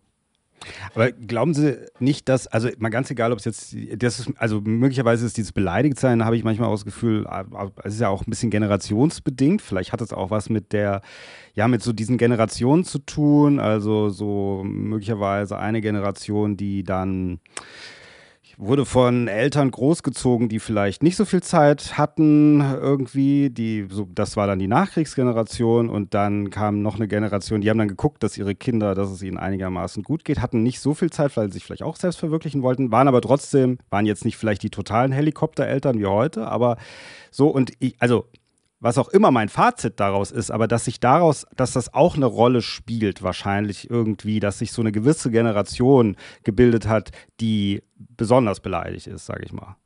Aber glauben Sie nicht, dass, also mal ganz egal, ob es jetzt, das ist, also möglicherweise ist dieses Beleidigtsein, habe ich manchmal auch das Gefühl, es ist ja auch ein bisschen generationsbedingt. Vielleicht hat es auch was mit der, ja, mit so diesen Generationen zu tun. Also so möglicherweise eine Generation, die dann wurde von Eltern großgezogen, die vielleicht nicht so viel Zeit hatten irgendwie. Die, so, das war dann die Nachkriegsgeneration und dann kam noch eine Generation, die haben dann geguckt, dass ihre Kinder, dass es ihnen einigermaßen gut geht, hatten nicht so viel Zeit, weil sie sich vielleicht auch selbst verwirklichen wollten, waren aber trotzdem, waren jetzt nicht vielleicht die totalen Helikoptereltern wie heute, aber so und ich, also was auch immer mein Fazit daraus ist, aber dass sich daraus, dass das auch eine Rolle spielt, wahrscheinlich irgendwie, dass sich so eine gewisse Generation gebildet hat, die besonders beleidigt ist, sage ich mal.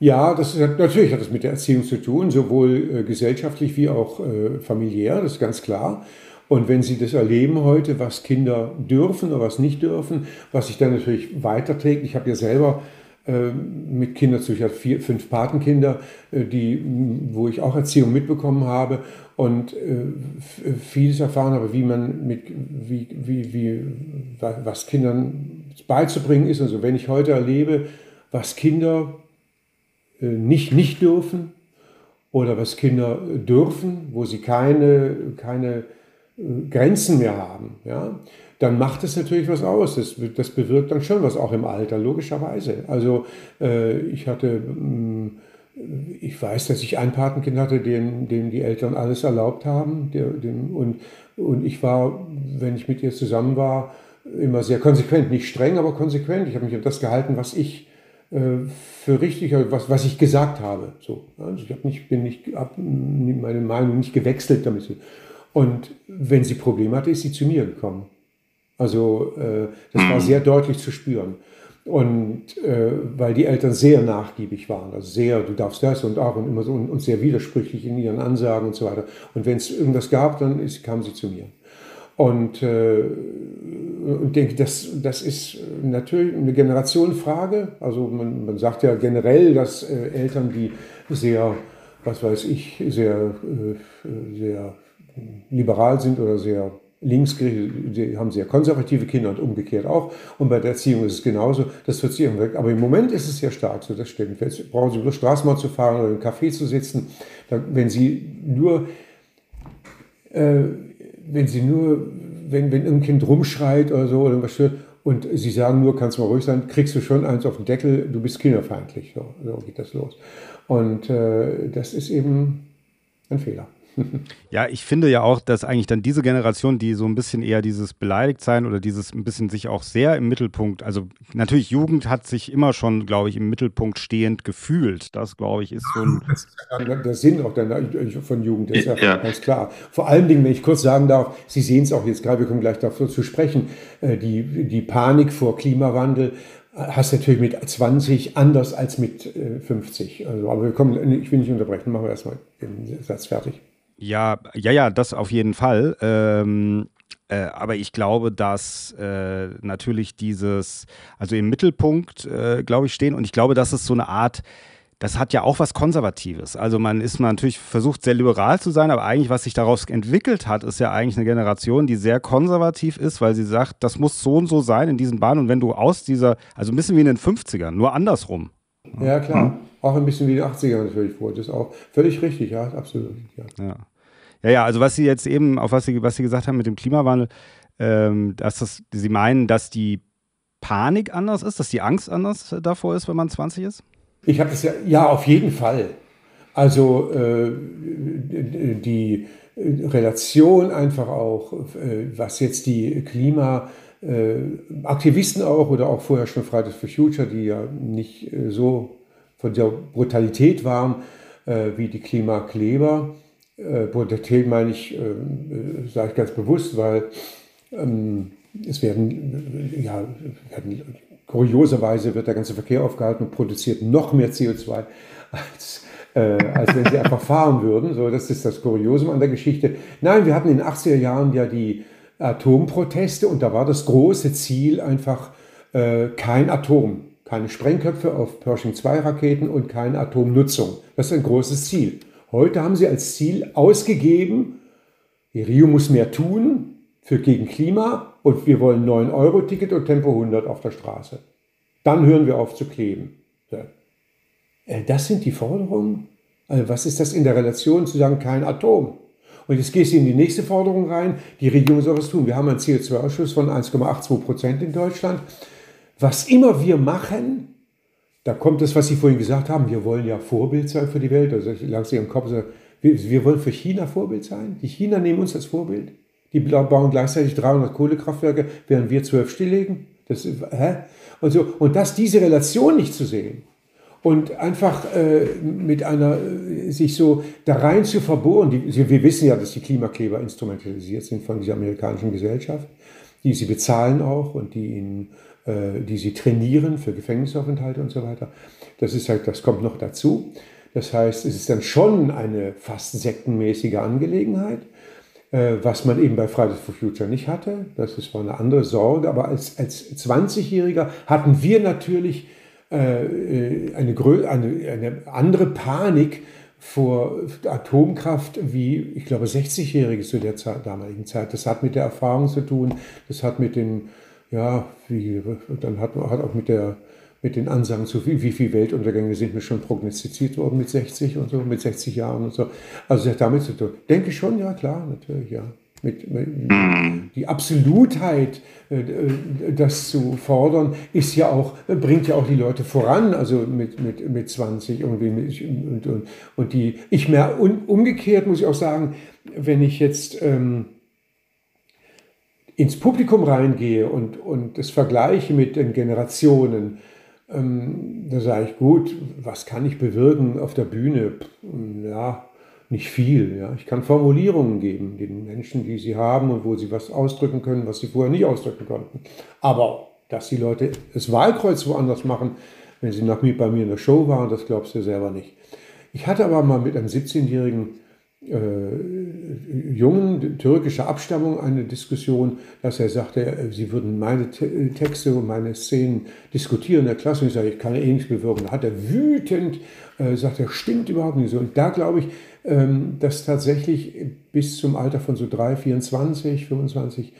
Ja, das ist, natürlich hat das mit der Erziehung zu tun, sowohl äh, gesellschaftlich wie auch äh, familiär, das ist ganz klar. Und wenn Sie das erleben heute, was Kinder dürfen oder was nicht dürfen, was sich dann natürlich weiterträgt, ich habe ja selber mit Kindern. Ich hatte vier, fünf Patenkinder, äh, die, wo ich auch Erziehung mitbekommen habe und äh, vieles erfahren habe, wie man mit, wie, wie, wie, was Kindern beizubringen ist. Also wenn ich heute erlebe, was Kinder nicht, nicht dürfen oder was Kinder dürfen, wo sie keine, keine Grenzen mehr haben, ja, dann macht es natürlich was aus. Das, das bewirkt dann schon was auch im Alter, logischerweise. Also äh, ich hatte, mm, ich weiß, dass ich ein Patenkind hatte, dem, dem die Eltern alles erlaubt haben. Der, dem, und, und ich war, wenn ich mit ihr zusammen war, immer sehr konsequent. Nicht streng, aber konsequent. Ich habe mich an das gehalten, was ich äh, für richtig, was, was ich gesagt habe. So, also ich nicht, bin nicht, hab meine Meinung nicht gewechselt damit. Und wenn sie Probleme hatte, ist sie zu mir gekommen. Also äh, das war mhm. sehr deutlich zu spüren. Und äh, weil die Eltern sehr nachgiebig waren, also sehr, du darfst das und auch und immer so und, und sehr widersprüchlich in ihren Ansagen und so weiter. Und wenn es irgendwas gab, dann ist, kam sie zu mir. Und, äh, und denke, das, das ist natürlich eine Generationenfrage. Also man, man sagt ja generell, dass äh, Eltern, die sehr, was weiß ich, sehr, äh, sehr liberal sind oder sehr linksgerichtet, die haben sehr konservative Kinder und umgekehrt auch. Und bei der Erziehung ist es genauso. Das wird sich irgendwann weg. Aber im Moment ist es sehr stark so, das stimmt. Jetzt brauchen Sie nur Straßenbahn zu fahren oder im Café zu sitzen. Wenn Sie nur, äh, wenn Sie nur, wenn, wenn ein Kind rumschreit oder so oder irgendwas stört, und sie sagen nur, kannst du mal ruhig sein, kriegst du schon eins auf den Deckel, du bist kinderfeindlich. So, so geht das los. Und äh, das ist eben ein Fehler. [laughs] Ja, ich finde ja auch, dass eigentlich dann diese Generation, die so ein bisschen eher dieses Beleidigtsein oder dieses ein bisschen sich auch sehr im Mittelpunkt, also natürlich Jugend hat sich immer schon, glaube ich, im Mittelpunkt stehend gefühlt. Das, glaube ich, ist so ein. Das ist ja der Sinn auch der, von Jugend, das ist ja, ja, ganz klar. Vor allen Dingen, wenn ich kurz sagen darf, Sie sehen es auch jetzt gerade, wir kommen gleich dafür zu sprechen, äh, die, die Panik vor Klimawandel hast du natürlich mit 20 anders als mit 50. Äh, also, aber wir kommen, ich will nicht unterbrechen, machen wir erstmal den Satz fertig. Ja, ja, ja, das auf jeden Fall. Ähm, äh, aber ich glaube, dass äh, natürlich dieses, also im Mittelpunkt, äh, glaube ich, stehen und ich glaube, dass es so eine Art, das hat ja auch was Konservatives. Also man ist man natürlich versucht, sehr liberal zu sein, aber eigentlich, was sich daraus entwickelt hat, ist ja eigentlich eine Generation, die sehr konservativ ist, weil sie sagt, das muss so und so sein in diesen Bahnen. Und wenn du aus dieser, also ein bisschen wie in den 50ern, nur andersrum. Ja, klar. Auch ein bisschen wie die 80er natürlich vor. Das ist auch völlig richtig, ja, absolut. Ja. ja. Ja, ja, also was Sie jetzt eben, auf was Sie, was Sie gesagt haben mit dem Klimawandel, ähm, dass das, Sie meinen, dass die Panik anders ist, dass die Angst anders davor ist, wenn man 20 ist? Ich habe das ja, ja, auf jeden Fall. Also äh, die Relation einfach auch, äh, was jetzt die Klimaaktivisten auch oder auch vorher schon Fridays for Future, die ja nicht äh, so von der Brutalität waren äh, wie die Klimakleber. Brutalität meine ich, sage ich ganz bewusst, weil ähm, es werden, ja, werden, kurioserweise wird der ganze Verkehr aufgehalten und produziert noch mehr CO2 als äh, als wenn sie einfach fahren würden. So, das ist das Kuriosum an der Geschichte. Nein, wir hatten in den 80er Jahren ja die Atomproteste und da war das große Ziel einfach äh, kein Atom, keine Sprengköpfe auf Pershing 2 Raketen und keine Atomnutzung. Das ist ein großes Ziel. Heute haben sie als Ziel ausgegeben, Rio muss mehr tun für gegen Klima und wir wollen 9-Euro-Ticket und Tempo 100 auf der Straße. Dann hören wir auf zu kleben. Äh, das sind die Forderungen. Also was ist das in der Relation zu sagen, kein Atom? Und jetzt gehst du in die nächste Forderung rein, die Regierung soll was tun. Wir haben einen CO2-Ausschuss von 1,82 Prozent in Deutschland. Was immer wir machen, da kommt das, was Sie vorhin gesagt haben, wir wollen ja Vorbild sein für die Welt. Also langsam im Kopf, wir, wir wollen für China Vorbild sein. Die China nehmen uns als Vorbild. Die bauen gleichzeitig 300 Kohlekraftwerke, während wir zwölf stilllegen. Das, hä? Und, so, und das, diese Relation nicht zu sehen, und einfach äh, mit einer, äh, sich so da rein zu verbohren. Die, wir wissen ja, dass die Klimakleber instrumentalisiert sind von dieser amerikanischen Gesellschaft, die sie bezahlen auch und die ihnen, die sie trainieren für Gefängnisaufenthalte und so weiter. Das ist halt, das kommt noch dazu. Das heißt, es ist dann schon eine fast sektenmäßige Angelegenheit, äh, was man eben bei Fridays for Future nicht hatte. Das ist war eine andere Sorge. Aber als, als 20-Jähriger hatten wir natürlich äh, äh, eine, eine, andere Panik vor Atomkraft wie, ich glaube, 60-Jährige zu der Zeit, damaligen Zeit. Das hat mit der Erfahrung zu tun, das hat mit den, ja, wie, dann hat, hat auch mit der, mit den Ansagen zu viel, wie viele Weltuntergänge sind mir schon prognostiziert worden mit 60 und so, mit 60 Jahren und so. Also das hat damit zu tun. Denke schon, ja, klar, natürlich, ja mit, mit, mhm. die Absolutheit, äh, das zu fordern, ist ja auch, bringt ja auch die Leute voran, also mit, mit, mit 20 irgendwie. Und, und, und die, ich mehr, umgekehrt muss ich auch sagen, wenn ich jetzt ähm, ins Publikum reingehe und, und das vergleiche mit den Generationen, ähm, da sage ich, gut, was kann ich bewirken auf der Bühne? Ja, nicht viel. Ja. Ich kann Formulierungen geben den Menschen, die sie haben und wo sie was ausdrücken können, was sie vorher nicht ausdrücken konnten. Aber dass die Leute das Wahlkreuz woanders machen, wenn sie nach mir, bei mir in der Show waren, das glaubst du selber nicht. Ich hatte aber mal mit einem 17-jährigen äh, Jungen türkischer Abstammung eine Diskussion, dass er sagte, äh, sie würden meine Texte und meine Szenen diskutieren in der Klasse. Und ich sage, ich kann eh nichts bewirken. Da hat er wütend, äh, sagt er, stimmt überhaupt nicht so. Und da glaube ich, ähm, dass tatsächlich bis zum Alter von so 3, 24, 25,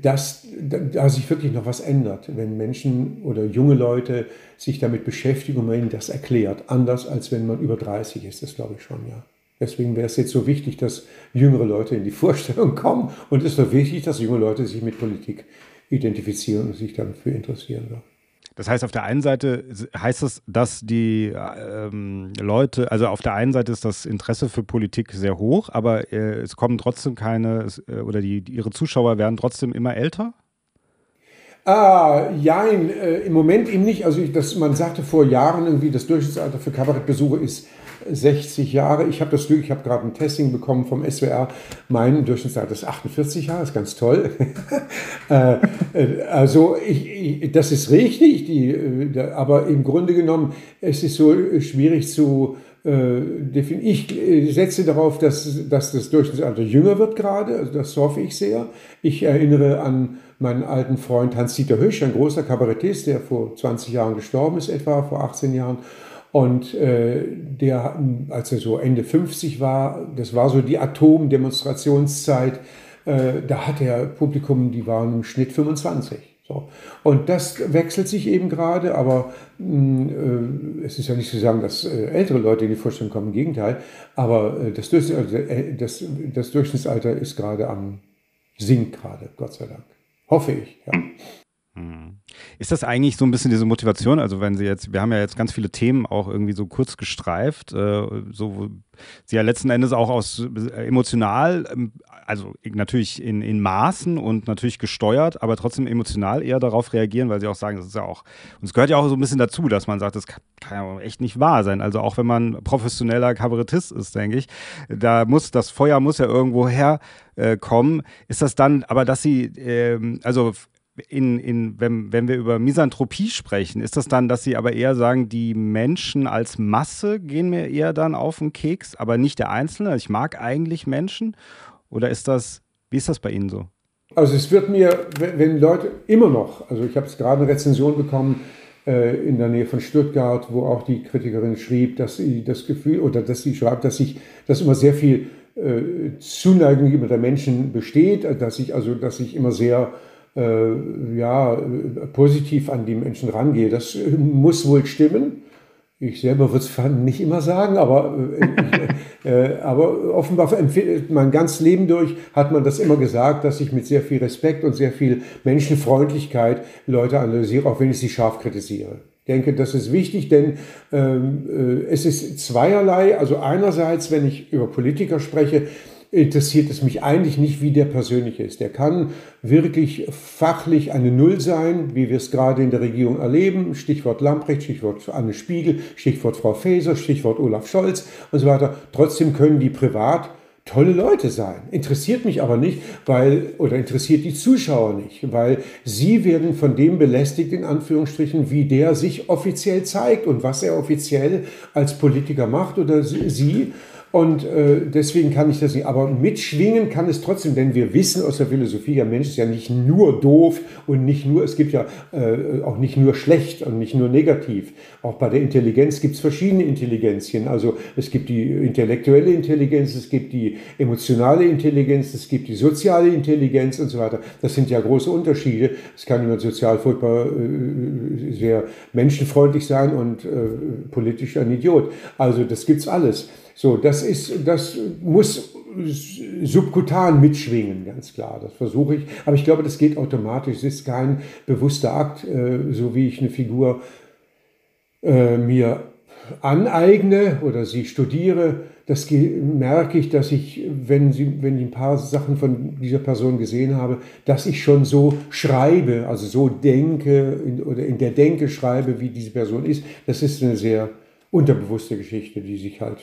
dass da sich wirklich noch was ändert, wenn Menschen oder junge Leute sich damit beschäftigen und man ihnen das erklärt. Anders als wenn man über 30 ist, das glaube ich schon, ja. Deswegen wäre es jetzt so wichtig, dass jüngere Leute in die [laughs] Vorstellung kommen und es ist so wichtig, dass junge Leute sich mit Politik identifizieren und sich dafür interessieren. Ja. Das heißt, auf der einen Seite heißt es, dass die ähm, Leute, also auf der einen Seite ist das Interesse für Politik sehr hoch, aber äh, es kommen trotzdem keine, es, äh, oder die, die, ihre Zuschauer werden trotzdem immer älter? Ah, jein, äh, im Moment eben nicht. Also ich, das, man sagte vor Jahren irgendwie, das Durchschnittsalter für Kabarettbesuche ist 60 Jahre. Ich habe das Glück, ich habe gerade ein Testing bekommen vom SWR. Mein Durchschnittsalter ist 48 Jahre, ist ganz toll. [laughs] Äh, äh, also ich, ich, das ist richtig, die, äh, aber im Grunde genommen es ist so schwierig zu definieren. Ich setze darauf, dass, dass das Durchschnittsalter jünger wird gerade, also das hoffe ich sehr. Ich erinnere an meinen alten Freund Hans-Dieter Hüsch, ein großer Kabarettist, der vor 20 Jahren gestorben ist, etwa vor 18 Jahren. Und äh, der, als er so Ende 50 war, das war so die Atomdemonstrationszeit, äh, da hat er Publikum, die waren im Schnitt 25. So. Und das wechselt sich eben gerade, aber äh, es ist ja nicht zu sagen, dass äh, ältere Leute in die Vorstellung kommen, im Gegenteil. Aber äh, das, Durchschnittsalter, äh, das, das Durchschnittsalter ist gerade am Sink gerade, Gott sei Dank. Hoffe ich, ja. Hm. Ist das eigentlich so ein bisschen diese Motivation? Also wenn Sie jetzt, wir haben ja jetzt ganz viele Themen auch irgendwie so kurz gestreift, äh, so Sie ja letzten Endes auch aus äh, emotional, ähm, also natürlich in, in Maßen und natürlich gesteuert, aber trotzdem emotional eher darauf reagieren, weil Sie auch sagen, das ist ja auch, und es gehört ja auch so ein bisschen dazu, dass man sagt, das kann, kann ja echt nicht wahr sein. Also auch wenn man professioneller Kabarettist ist, denke ich, da muss das Feuer muss ja irgendwo herkommen. Äh, ist das dann, aber dass Sie, ähm, also in, in, wenn, wenn wir über Misanthropie sprechen, ist das dann, dass Sie aber eher sagen, die Menschen als Masse gehen mir eher dann auf den Keks, aber nicht der Einzelne? Ich mag eigentlich Menschen. Oder ist das, wie ist das bei Ihnen so? Also es wird mir, wenn Leute immer noch, also ich habe jetzt gerade eine Rezension bekommen äh, in der Nähe von Stuttgart, wo auch die Kritikerin schrieb, dass sie das Gefühl oder dass sie schreibt, dass ich, dass immer sehr viel äh, Zuneigung über der Menschen besteht, dass ich also, dass ich immer sehr äh, ja, positiv an die Menschen rangehe. Das muss wohl stimmen. Ich selber würde es nicht immer sagen, aber, äh, [laughs] äh, aber offenbar mein ganzes Leben durch hat man das immer gesagt, dass ich mit sehr viel Respekt und sehr viel Menschenfreundlichkeit Leute analysiere, auch wenn ich sie scharf kritisiere. Ich denke, das ist wichtig, denn ähm, äh, es ist zweierlei. Also einerseits, wenn ich über Politiker spreche, interessiert es mich eigentlich nicht, wie der persönlich ist. Der kann wirklich fachlich eine Null sein, wie wir es gerade in der Regierung erleben. Stichwort Lamprecht, Stichwort Anne Spiegel, Stichwort Frau Faeser, Stichwort Olaf Scholz und so weiter. Trotzdem können die privat tolle Leute sein. Interessiert mich aber nicht, weil, oder interessiert die Zuschauer nicht, weil sie werden von dem belästigt, in Anführungsstrichen, wie der sich offiziell zeigt und was er offiziell als Politiker macht oder sie. Und äh, deswegen kann ich das nicht. Aber mitschwingen kann es trotzdem, denn wir wissen aus der Philosophie, der Mensch ist ja nicht nur doof und nicht nur, es gibt ja äh, auch nicht nur schlecht und nicht nur negativ. Auch bei der Intelligenz gibt es verschiedene Intelligenzien. Also es gibt die intellektuelle Intelligenz, es gibt die emotionale Intelligenz, es gibt die soziale Intelligenz und so weiter. Das sind ja große Unterschiede. Es kann jemand sozial furchtbar äh, sehr menschenfreundlich sein und äh, politisch ein Idiot. Also das gibt's alles. So, das ist, das muss subkutan mitschwingen, ganz klar. Das versuche ich. Aber ich glaube, das geht automatisch. Es ist kein bewusster Akt, äh, so wie ich eine Figur äh, mir aneigne oder sie studiere. Das merke ich, dass ich, wenn, sie, wenn ich ein paar Sachen von dieser Person gesehen habe, dass ich schon so schreibe, also so denke oder in der Denke schreibe, wie diese Person ist. Das ist eine sehr unterbewusste Geschichte, die sich halt,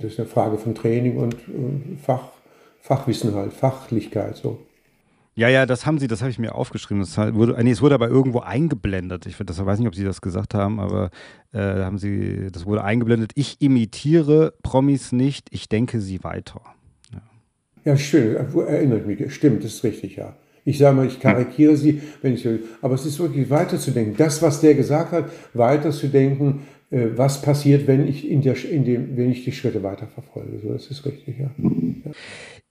das ist eine Frage von Training und Fach, Fachwissen halt, Fachlichkeit so. Ja, ja, das haben sie, das habe ich mir aufgeschrieben. Das wurde, nee, es wurde aber irgendwo eingeblendet. Ich das, weiß nicht, ob sie das gesagt haben, aber äh, haben sie, das wurde eingeblendet. Ich imitiere Promis nicht, ich denke sie weiter. Ja, ja schön, erinnert mich. Stimmt, das ist richtig, ja. Ich sage mal, ich karikiere sie, wenn ich so, aber es ist wirklich weiterzudenken. Das, was der gesagt hat, weiterzudenken, was passiert, wenn ich, in der, in dem, wenn ich die Schritte weiterverfolge. So, das ist richtig, ja. ja.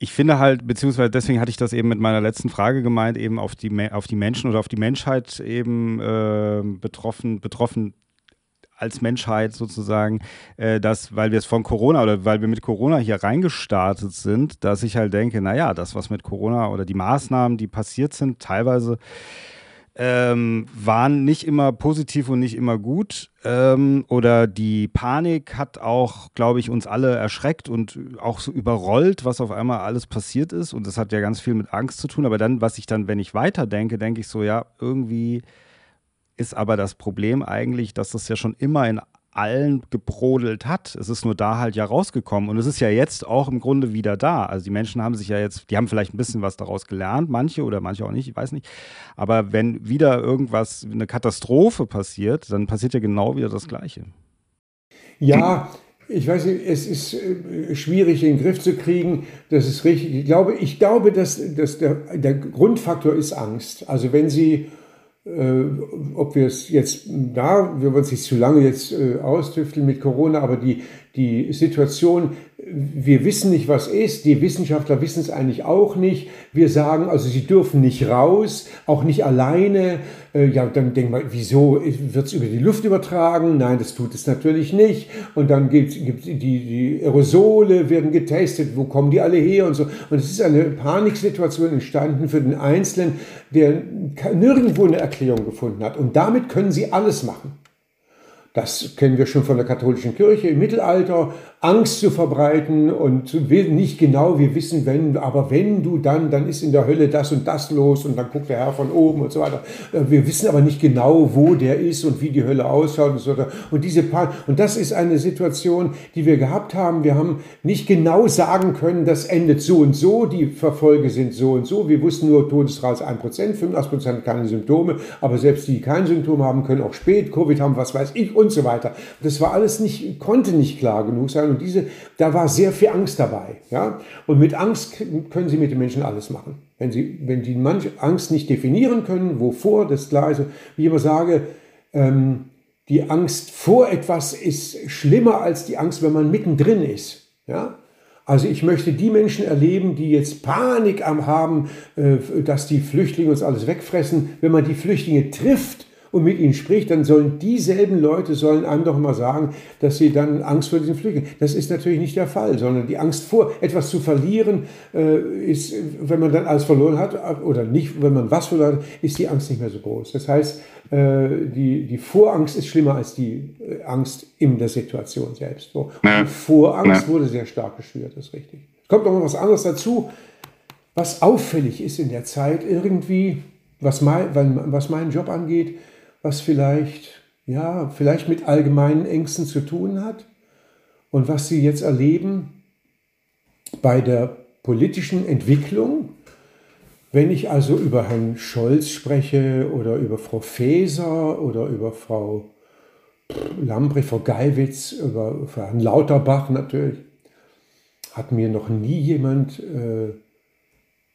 Ich finde halt, beziehungsweise deswegen hatte ich das eben mit meiner letzten Frage gemeint, eben auf die, auf die Menschen oder auf die Menschheit eben äh, betroffen, betroffen als Menschheit sozusagen, äh, dass, weil wir es von Corona oder weil wir mit Corona hier reingestartet sind, dass ich halt denke, naja, das, was mit Corona oder die Maßnahmen, die passiert sind, teilweise ähm, waren nicht immer positiv und nicht immer gut. Ähm, oder die Panik hat auch, glaube ich, uns alle erschreckt und auch so überrollt, was auf einmal alles passiert ist. Und das hat ja ganz viel mit Angst zu tun. Aber dann, was ich dann, wenn ich weiterdenke, denke ich so, ja, irgendwie ist aber das Problem eigentlich, dass das ja schon immer in allen gebrodelt hat. Es ist nur da halt ja rausgekommen und es ist ja jetzt auch im Grunde wieder da. Also die Menschen haben sich ja jetzt, die haben vielleicht ein bisschen was daraus gelernt, manche oder manche auch nicht, ich weiß nicht. Aber wenn wieder irgendwas, eine Katastrophe passiert, dann passiert ja genau wieder das Gleiche. Ja, ich weiß nicht, es ist äh, schwierig, den Griff zu kriegen. Das ist richtig. Ich glaube, ich glaube dass, dass der, der Grundfaktor ist Angst. Also wenn Sie äh, ob wir es jetzt da, wir wollen es nicht zu lange jetzt äh, austüfteln mit Corona, aber die, die Situation, wir wissen nicht, was ist, die Wissenschaftler wissen es eigentlich auch nicht. Wir sagen, also sie dürfen nicht raus, auch nicht alleine. Äh, ja, dann denkt man, wieso wird es über die Luft übertragen? Nein, das tut es natürlich nicht. Und dann gibt es die, die Aerosole, werden getestet, wo kommen die alle her und so. Und es ist eine Paniksituation entstanden für den Einzelnen, der nirgendwo eine Erklärung gefunden hat. Und damit können sie alles machen. Das kennen wir schon von der katholischen Kirche im Mittelalter. Angst zu verbreiten und nicht genau, wir wissen wenn, aber wenn du dann, dann ist in der Hölle das und das los und dann guckt der Herr von oben und so weiter. Äh, wir wissen aber nicht genau, wo der ist und wie die Hölle ausschaut und so weiter. Und diese Pan und das ist eine Situation, die wir gehabt haben. Wir haben nicht genau sagen können, das endet so und so, die Verfolge sind so und so. Wir wussten nur, Todesrate 1%, 85% keine Symptome, aber selbst die, die keine Symptome haben, können auch spät Covid haben, was weiß ich und so weiter. Das war alles nicht, konnte nicht klar genug sein und diese, da war sehr viel Angst dabei. Ja? Und mit Angst können Sie mit den Menschen alles machen. Wenn Sie, wenn die manche Angst nicht definieren können, wovor, das klar ist. Wie ich immer sage, ähm, die Angst vor etwas ist schlimmer als die Angst, wenn man mittendrin ist. Ja? Also ich möchte die Menschen erleben, die jetzt Panik am haben, äh, dass die Flüchtlinge uns alles wegfressen. Wenn man die Flüchtlinge trifft, und mit ihnen spricht, dann sollen dieselben Leute sollen einem doch mal sagen, dass sie dann Angst vor diesen Flüchtlingen. Das ist natürlich nicht der Fall, sondern die Angst vor etwas zu verlieren äh, ist, wenn man dann alles verloren hat oder nicht, wenn man was verloren hat, ist die Angst nicht mehr so groß. Das heißt, äh, die, die Vorangst ist schlimmer als die äh, Angst in der Situation selbst. So. Ja. Die Vorangst ja. wurde sehr stark geschürt, das ist richtig. Es kommt noch mal was anderes dazu, was auffällig ist in der Zeit irgendwie, was mein, was meinen Job angeht was vielleicht, ja, vielleicht mit allgemeinen Ängsten zu tun hat und was Sie jetzt erleben bei der politischen Entwicklung. Wenn ich also über Herrn Scholz spreche oder über Frau Faeser oder über Frau Lambrecht, Frau Geiwitz, über Herrn Lauterbach natürlich, hat mir noch nie jemand äh,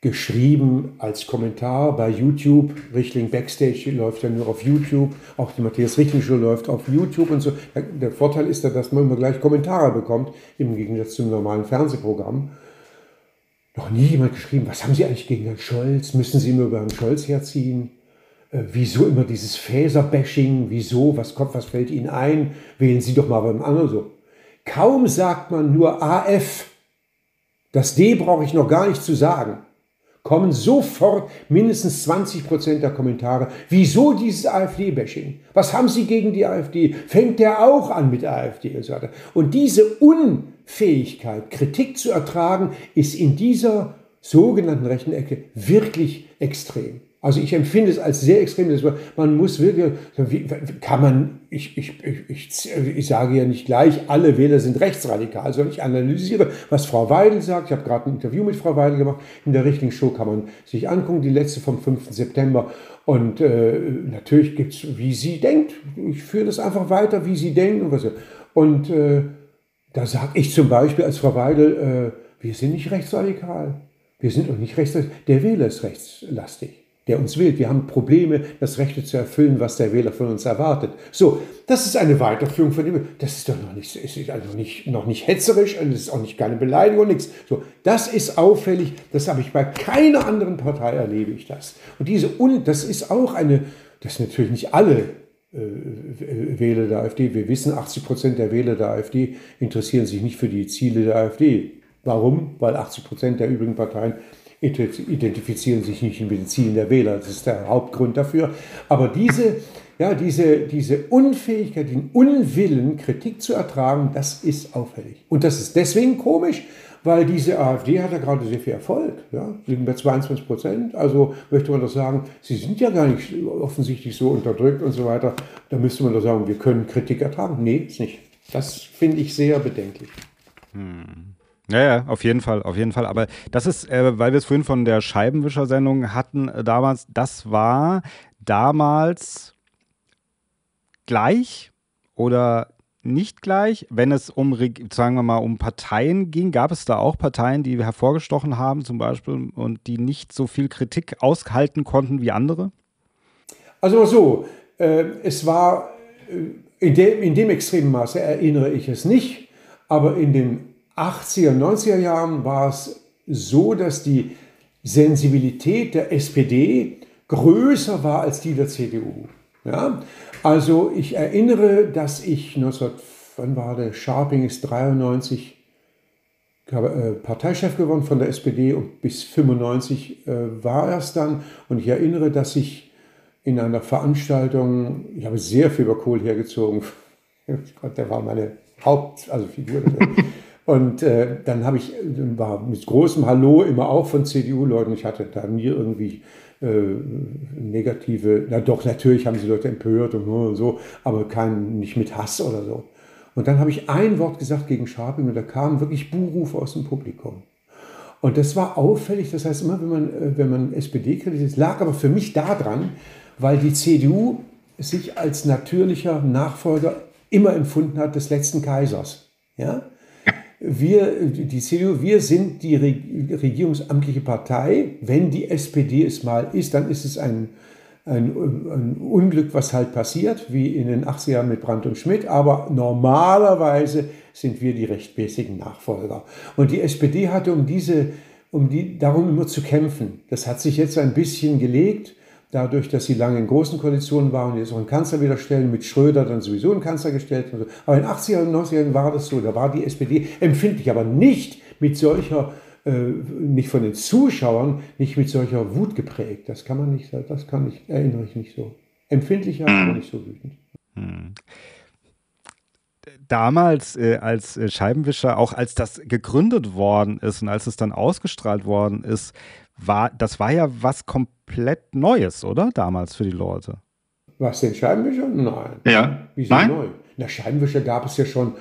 geschrieben als Kommentar bei YouTube. Richtling Backstage läuft ja nur auf YouTube. Auch die Matthias Richtling Show läuft auf YouTube und so. Der Vorteil ist ja, dass man immer gleich Kommentare bekommt, im Gegensatz zum normalen Fernsehprogramm. Noch nie jemand geschrieben, was haben Sie eigentlich gegen Herrn Scholz? Müssen Sie immer über Herrn Scholz herziehen? Äh, wieso immer dieses Fäser-Bashing? Wieso? Was kommt, was fällt Ihnen ein? Wählen Sie doch mal beim anderen so. Kaum sagt man nur AF. Das D brauche ich noch gar nicht zu sagen kommen sofort mindestens 20 Prozent der Kommentare. Wieso dieses AfD-Bashing? Was haben Sie gegen die AfD? Fängt der auch an mit der AfD und so weiter? Und diese Unfähigkeit, Kritik zu ertragen, ist in dieser sogenannten rechten Ecke wirklich extrem. Also ich empfinde es als sehr extrem. Man muss wirklich, kann man, ich, ich, ich, ich, sage ja nicht gleich, alle Wähler sind rechtsradikal, sondern ich analysiere, was Frau Weidel sagt. Ich habe gerade ein Interview mit Frau Weidel gemacht. In der richtigen Show kann man sich angucken, die letzte vom 5. September. Und äh, natürlich gibt es, wie sie denkt. Ich führe das einfach weiter, wie sie denkt. Und, was, und äh, da sage ich zum Beispiel als Frau Weidel, äh, wir sind nicht rechtsradikal. Wir sind auch nicht rechtsradikal. Der Wähler ist rechtslastig der uns wählt. Wir haben Probleme, das Rechte zu erfüllen, was der Wähler von uns erwartet. So, das ist eine Weiterführung von dem. Das ist doch noch nicht, ist also nicht, noch nicht hetzerisch und es ist auch nicht keine Beleidigung, nichts. So, das ist auffällig. Das habe ich bei keiner anderen Partei erlebe ich das. Und diese und das ist auch eine, das sind natürlich nicht alle äh, Wähler der AfD. Wir wissen, 80 Prozent der Wähler der AfD interessieren sich nicht für die Ziele der AfD. Warum? Weil 80 Prozent der übrigen Parteien identifizieren sich nicht mit den Zielen der Wähler. Das ist der Hauptgrund dafür. Aber diese, ja, diese, diese Unfähigkeit, den Unwillen, Kritik zu ertragen, das ist auffällig. Und das ist deswegen komisch, weil diese AfD hat ja gerade sehr viel Erfolg. Ja? Liegen bei 22 Prozent. Also möchte man doch sagen, sie sind ja gar nicht offensichtlich so unterdrückt und so weiter. Da müsste man doch sagen, wir können Kritik ertragen. Nee, ist nicht. Das finde ich sehr bedenklich. Hm. Ja, ja, auf jeden Fall, auf jeden Fall. Aber das ist, äh, weil wir es vorhin von der Scheibenwischer-Sendung hatten äh, damals, das war damals gleich oder nicht gleich, wenn es um, sagen wir mal, um Parteien ging, gab es da auch Parteien, die hervorgestochen haben zum Beispiel und die nicht so viel Kritik aushalten konnten wie andere? Also so, äh, es war äh, in dem, in dem extremen Maße erinnere ich es nicht. Aber in den 80er, 90er Jahren war es so, dass die Sensibilität der SPD größer war als die der CDU. Ja? Also ich erinnere, dass ich 19, wann war der, Sharping ist 93 äh, Parteichef geworden von der SPD und bis 95 äh, war er es dann. Und ich erinnere, dass ich in einer Veranstaltung, ich habe sehr viel über Kohl hergezogen, [laughs] der war meine Haupt, also. Und äh, dann habe ich, war mit großem Hallo immer auch von CDU-Leuten. Ich hatte da nie irgendwie äh, negative, na doch, natürlich haben sie Leute empört und so, aber kein, nicht mit Hass oder so. Und dann habe ich ein Wort gesagt gegen Scharping und da kamen wirklich Buhrufe aus dem Publikum. Und das war auffällig, das heißt immer, wenn man, äh, wenn man SPD kritisiert, lag aber für mich daran, weil die CDU sich als natürlicher Nachfolger immer empfunden hat des letzten Kaisers. Ja? Wir, die CDU, wir sind die regierungsamtliche Partei. Wenn die SPD es mal ist, dann ist es ein, ein, ein, Unglück, was halt passiert, wie in den 80er Jahren mit Brandt und Schmidt. Aber normalerweise sind wir die rechtmäßigen Nachfolger. Und die SPD hatte um diese, um die, darum immer zu kämpfen. Das hat sich jetzt ein bisschen gelegt dadurch, dass sie lange in großen Koalitionen waren und jetzt auch einen Kanzler wieder stellen, mit Schröder dann sowieso einen Kanzler gestellt. So. Aber in den 80er und 90er Jahren war das so, da war die SPD empfindlich, aber nicht mit solcher, äh, nicht von den Zuschauern, nicht mit solcher Wut geprägt. Das kann man nicht, das kann ich, erinnere ich nicht so. Empfindlicher, aber nicht so wütend. Hm damals äh, als äh, Scheibenwischer, auch als das gegründet worden ist und als es dann ausgestrahlt worden ist, war, das war ja was komplett Neues, oder? Damals für die Leute. Was denn Scheibenwischer? Nein. Ja. Wieso Nein? neu? Na, Scheibenwischer gab es ja schon.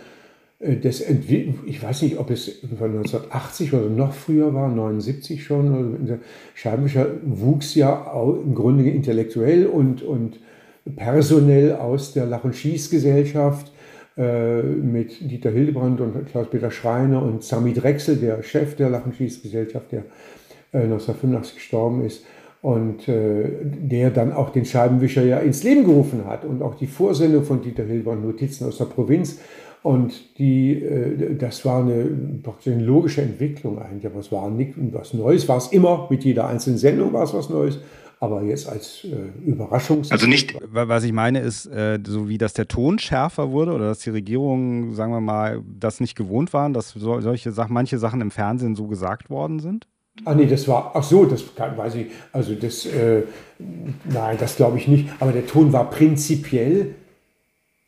Äh, das ich weiß nicht, ob es von 1980 oder noch früher war, 79 schon. Scheibenwischer wuchs ja im Grunde intellektuell und, und personell aus der Lach- und Schießgesellschaft äh, mit Dieter Hildebrand und Klaus-Peter Schreiner und Sami Drechsel, der Chef der Lach- und Schießgesellschaft, der 1985 äh, gestorben ist und äh, der dann auch den Scheibenwischer ja ins Leben gerufen hat und auch die Vorsendung von Dieter Hilbern, Notizen aus der Provinz. Und die, äh, das war eine, eine logische Entwicklung eigentlich, aber es war nicht was Neues, war es immer, mit jeder einzelnen Sendung war es was Neues, aber jetzt als äh, Überraschung. Also nicht, was ich meine ist, äh, so wie dass der Ton schärfer wurde oder dass die Regierungen, sagen wir mal, das nicht gewohnt waren, dass so, solche Sachen, manche Sachen im Fernsehen so gesagt worden sind? Ah nee, das war, ach so, das kann, weiß ich, also das, äh, nein, das glaube ich nicht. Aber der Ton war prinzipiell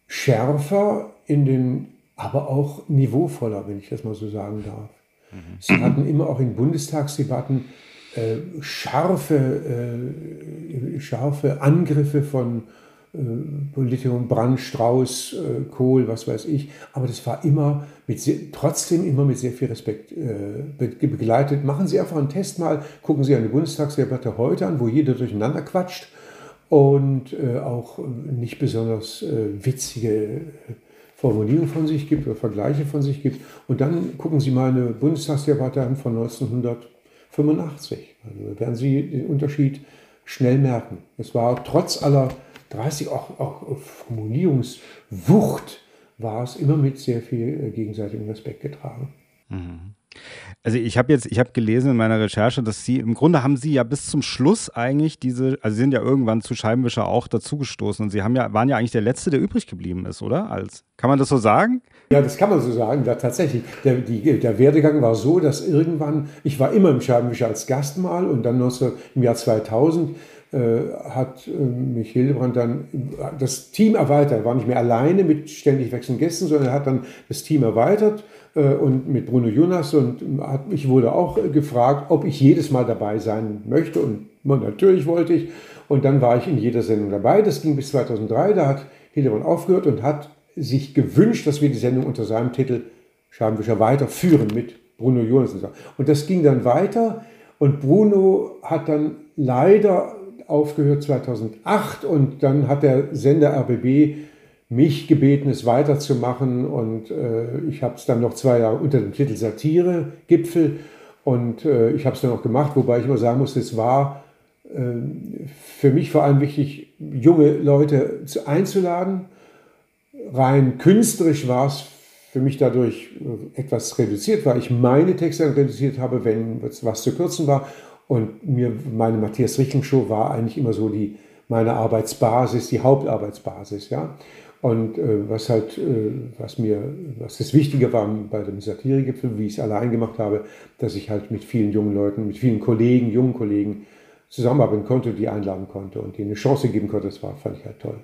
schärfer in den, aber auch niveauvoller, wenn ich das mal so sagen darf. Mhm. Sie hatten immer auch in Bundestagsdebatten äh, scharfe, äh, scharfe Angriffe von äh, Politikern, Brand, Strauß, äh, Kohl, was weiß ich. Aber das war immer mit sehr, trotzdem immer mit sehr viel Respekt äh, begleitet. Machen Sie einfach einen Test mal, gucken Sie eine Bundestagsdebatte heute an, wo jeder durcheinander quatscht und äh, auch nicht besonders äh, witzige Formulierungen von sich gibt oder Vergleiche von sich gibt. Und dann gucken Sie mal eine Bundestagsdebatte an von 1985. Also werden Sie den Unterschied schnell merken. Es war trotz aller 30 auch, auch Formulierungswucht war es immer mit sehr viel äh, gegenseitigem Respekt getragen. Mhm. Also ich habe jetzt, ich habe gelesen in meiner Recherche, dass Sie, im Grunde haben Sie ja bis zum Schluss eigentlich diese, also Sie sind ja irgendwann zu Scheibenwischer auch dazugestoßen und Sie haben ja, waren ja eigentlich der Letzte, der übrig geblieben ist, oder? Als, kann man das so sagen? Ja, das kann man so sagen, da tatsächlich. Der, die, der Werdegang war so, dass irgendwann, ich war immer im Scheibenwischer als Gast mal und dann 19, im Jahr 2000 äh, hat äh, mich Hildebrand dann das Team erweitert, war nicht mehr alleine mit ständig wechselnden Gästen, sondern er hat dann das Team erweitert äh, und mit Bruno Jonas und hat, ich wurde auch gefragt, ob ich jedes Mal dabei sein möchte. Und natürlich wollte ich. Und dann war ich in jeder Sendung dabei. Das ging bis 2003, da hat Hildebrand aufgehört und hat sich gewünscht, dass wir die Sendung unter seinem Titel Schabenwischer weiterführen mit Bruno Jonas. Und das ging dann weiter. Und Bruno hat dann leider aufgehört 2008 und dann hat der Sender RBB mich gebeten, es weiterzumachen und äh, ich habe es dann noch zwei Jahre unter dem Titel Satire Gipfel und äh, ich habe es dann auch gemacht, wobei ich immer sagen muss, es war äh, für mich vor allem wichtig, junge Leute zu, einzuladen. Rein künstlerisch war es für mich dadurch äh, etwas reduziert war. Ich meine Texte reduziert habe, wenn was zu kürzen war. Und mir, meine Matthias Richtling Show war eigentlich immer so die, meine Arbeitsbasis, die Hauptarbeitsbasis, ja. Und äh, was halt, äh, was mir, was das Wichtige war bei dem Satiregipfel, wie ich es allein gemacht habe, dass ich halt mit vielen jungen Leuten, mit vielen Kollegen, jungen Kollegen zusammenarbeiten konnte, die einladen konnte und denen eine Chance geben konnte. Das war, fand ich halt toll.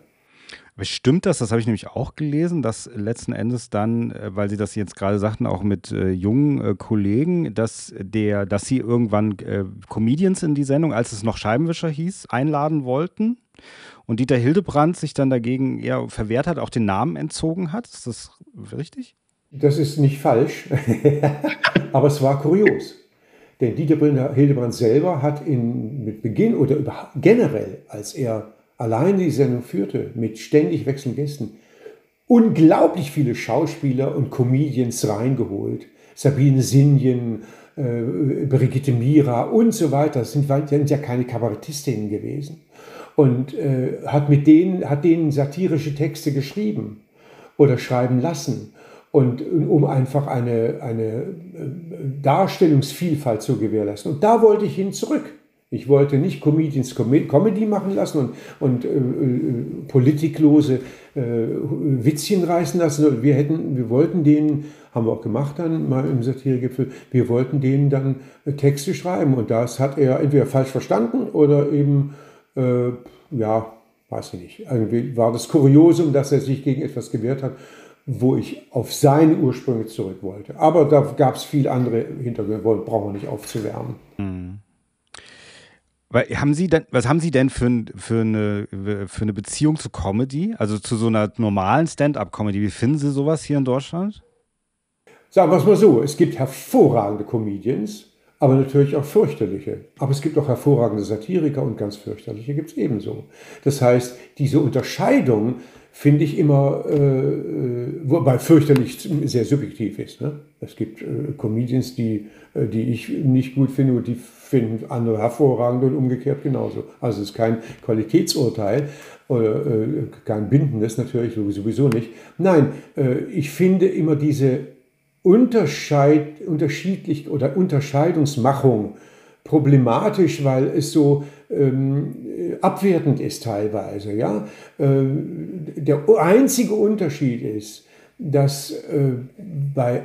Stimmt das, das habe ich nämlich auch gelesen, dass letzten Endes dann, äh, weil Sie das jetzt gerade sagten, auch mit äh, jungen äh, Kollegen, dass, der, dass Sie irgendwann äh, Comedians in die Sendung, als es noch Scheibenwischer hieß, einladen wollten und Dieter Hildebrand sich dann dagegen eher verwehrt hat, auch den Namen entzogen hat. Ist das richtig? Das ist nicht falsch, [laughs] aber es war kurios. Denn Dieter Hildebrand selber hat in, mit Beginn oder generell, als er allein die Sendung führte, mit ständig wechselnden Gästen, unglaublich viele Schauspieler und Comedians reingeholt. Sabine Sinjen, äh, Brigitte Mira und so weiter. Das sind, sind ja keine Kabarettistinnen gewesen. Und äh, hat mit denen, hat denen satirische Texte geschrieben oder schreiben lassen. Und um einfach eine, eine äh, Darstellungsvielfalt zu gewährleisten. Und da wollte ich hin zurück. Ich wollte nicht Comedians Comedy machen lassen und, und äh, äh, politiklose äh, Witzchen reißen lassen. Wir, hätten, wir wollten denen, haben wir auch gemacht dann mal im Satiregipfel, wir wollten denen dann äh, Texte schreiben. Und das hat er entweder falsch verstanden oder eben, äh, ja, weiß ich nicht. Irgendwie war das Kuriosum, dass er sich gegen etwas gewehrt hat, wo ich auf seine Ursprünge zurück wollte. Aber da gab es viel andere Hintergründe, brauchen wir nicht aufzuwärmen. Mhm. Weil haben Sie denn, was haben Sie denn für, für, eine, für eine Beziehung zu Comedy? Also zu so einer normalen Stand-up-Comedy? Wie finden Sie sowas hier in Deutschland? Sagen wir es mal so: Es gibt hervorragende Comedians, aber natürlich auch fürchterliche. Aber es gibt auch hervorragende Satiriker und ganz fürchterliche gibt es ebenso. Das heißt, diese Unterscheidung finde ich immer, äh, äh, wobei fürchterlich sehr subjektiv ist. Ne? Es gibt äh, Comedians, die, äh, die ich nicht gut finde und die finden andere hervorragend und umgekehrt genauso. Also es ist kein Qualitätsurteil oder äh, kein bindendes natürlich sowieso nicht. Nein, äh, ich finde immer diese Unterscheid, unterschiedlich oder Unterscheidungsmachung problematisch, weil es so ähm, abwertend ist teilweise. Ja? Äh, der einzige Unterschied ist, dass äh, bei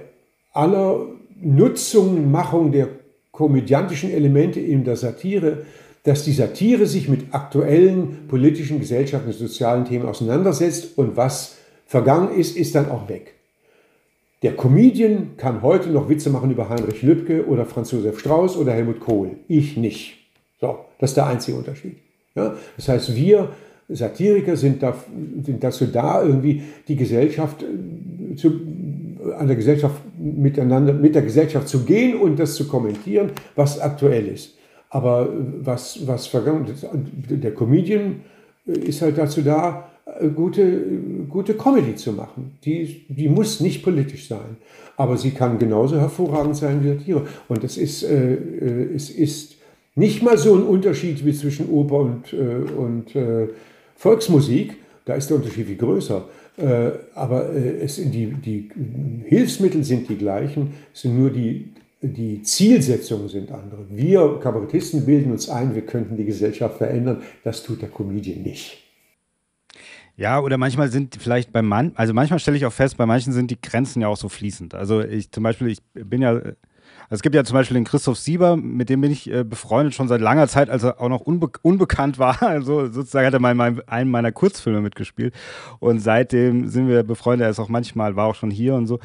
aller Nutzung, Machung der komödiantischen Elemente in der Satire, dass die Satire sich mit aktuellen politischen, gesellschaftlichen, sozialen Themen auseinandersetzt und was vergangen ist, ist dann auch weg. Der Comedian kann heute noch Witze machen über Heinrich Lübke oder Franz Josef Strauß oder Helmut Kohl. Ich nicht. So, das ist der einzige Unterschied. Ja? Das heißt, wir Satiriker sind, da, sind dazu da, irgendwie die Gesellschaft äh, zu, an der Gesellschaft miteinander, mit der Gesellschaft zu gehen und das zu kommentieren, was aktuell ist. Aber was, was vergangen der Comedian ist halt dazu da, gute, gute Comedy zu machen. Die, die muss nicht politisch sein, aber sie kann genauso hervorragend sein wie Satire. Und es ist, äh, äh, es ist nicht mal so ein Unterschied wie zwischen Oper und, äh, und äh, Volksmusik. Da ist der Unterschied viel größer. Äh, aber äh, es, die, die Hilfsmittel sind die gleichen, es sind nur die, die Zielsetzungen sind andere. Wir Kabarettisten bilden uns ein, wir könnten die Gesellschaft verändern. Das tut der Comedian nicht. Ja, oder manchmal sind vielleicht bei Mann, also manchmal stelle ich auch fest, bei manchen sind die Grenzen ja auch so fließend. Also ich zum Beispiel, ich bin ja, also es gibt ja zum Beispiel den Christoph Sieber, mit dem bin ich äh, befreundet schon seit langer Zeit, als er auch noch unbe unbekannt war. [laughs] Also sozusagen hat er mal in einem meiner Kurzfilme mitgespielt. Und seitdem sind wir befreundet. Er ist auch manchmal, war auch schon hier und so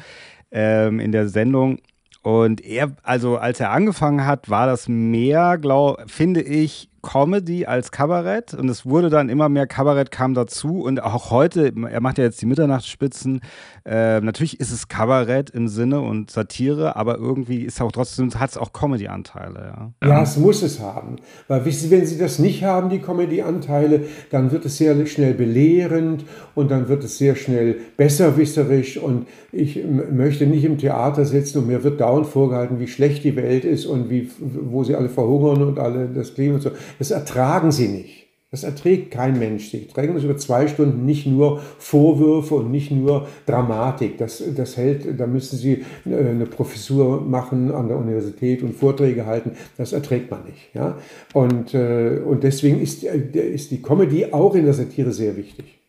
ähm, in der Sendung. Und er, also als er angefangen hat, war das mehr, glaube finde ich, Comedy als Kabarett und es wurde dann immer mehr Kabarett kam dazu und auch heute, er macht ja jetzt die Mitternachtsspitzen, äh, natürlich ist es Kabarett im Sinne und Satire, aber irgendwie ist auch trotzdem, hat es auch Comedy-Anteile. Ja. ja, es muss es haben, weil wenn Sie das nicht haben, die Comedy-Anteile, dann wird es sehr schnell belehrend und dann wird es sehr schnell besserwisserisch und ich möchte nicht im Theater sitzen und mir wird dauernd vorgehalten, wie schlecht die Welt ist und wie, wo sie alle verhungern und alle das Klima und so. Das ertragen sie nicht. Das erträgt kein Mensch. Sie trägen das über zwei Stunden nicht nur Vorwürfe und nicht nur Dramatik. Das, das hält, da müssen Sie äh, eine Professur machen an der Universität und Vorträge halten. Das erträgt man nicht. Ja? Und, äh, und deswegen ist, äh, ist die Comedy auch in der Satire sehr wichtig.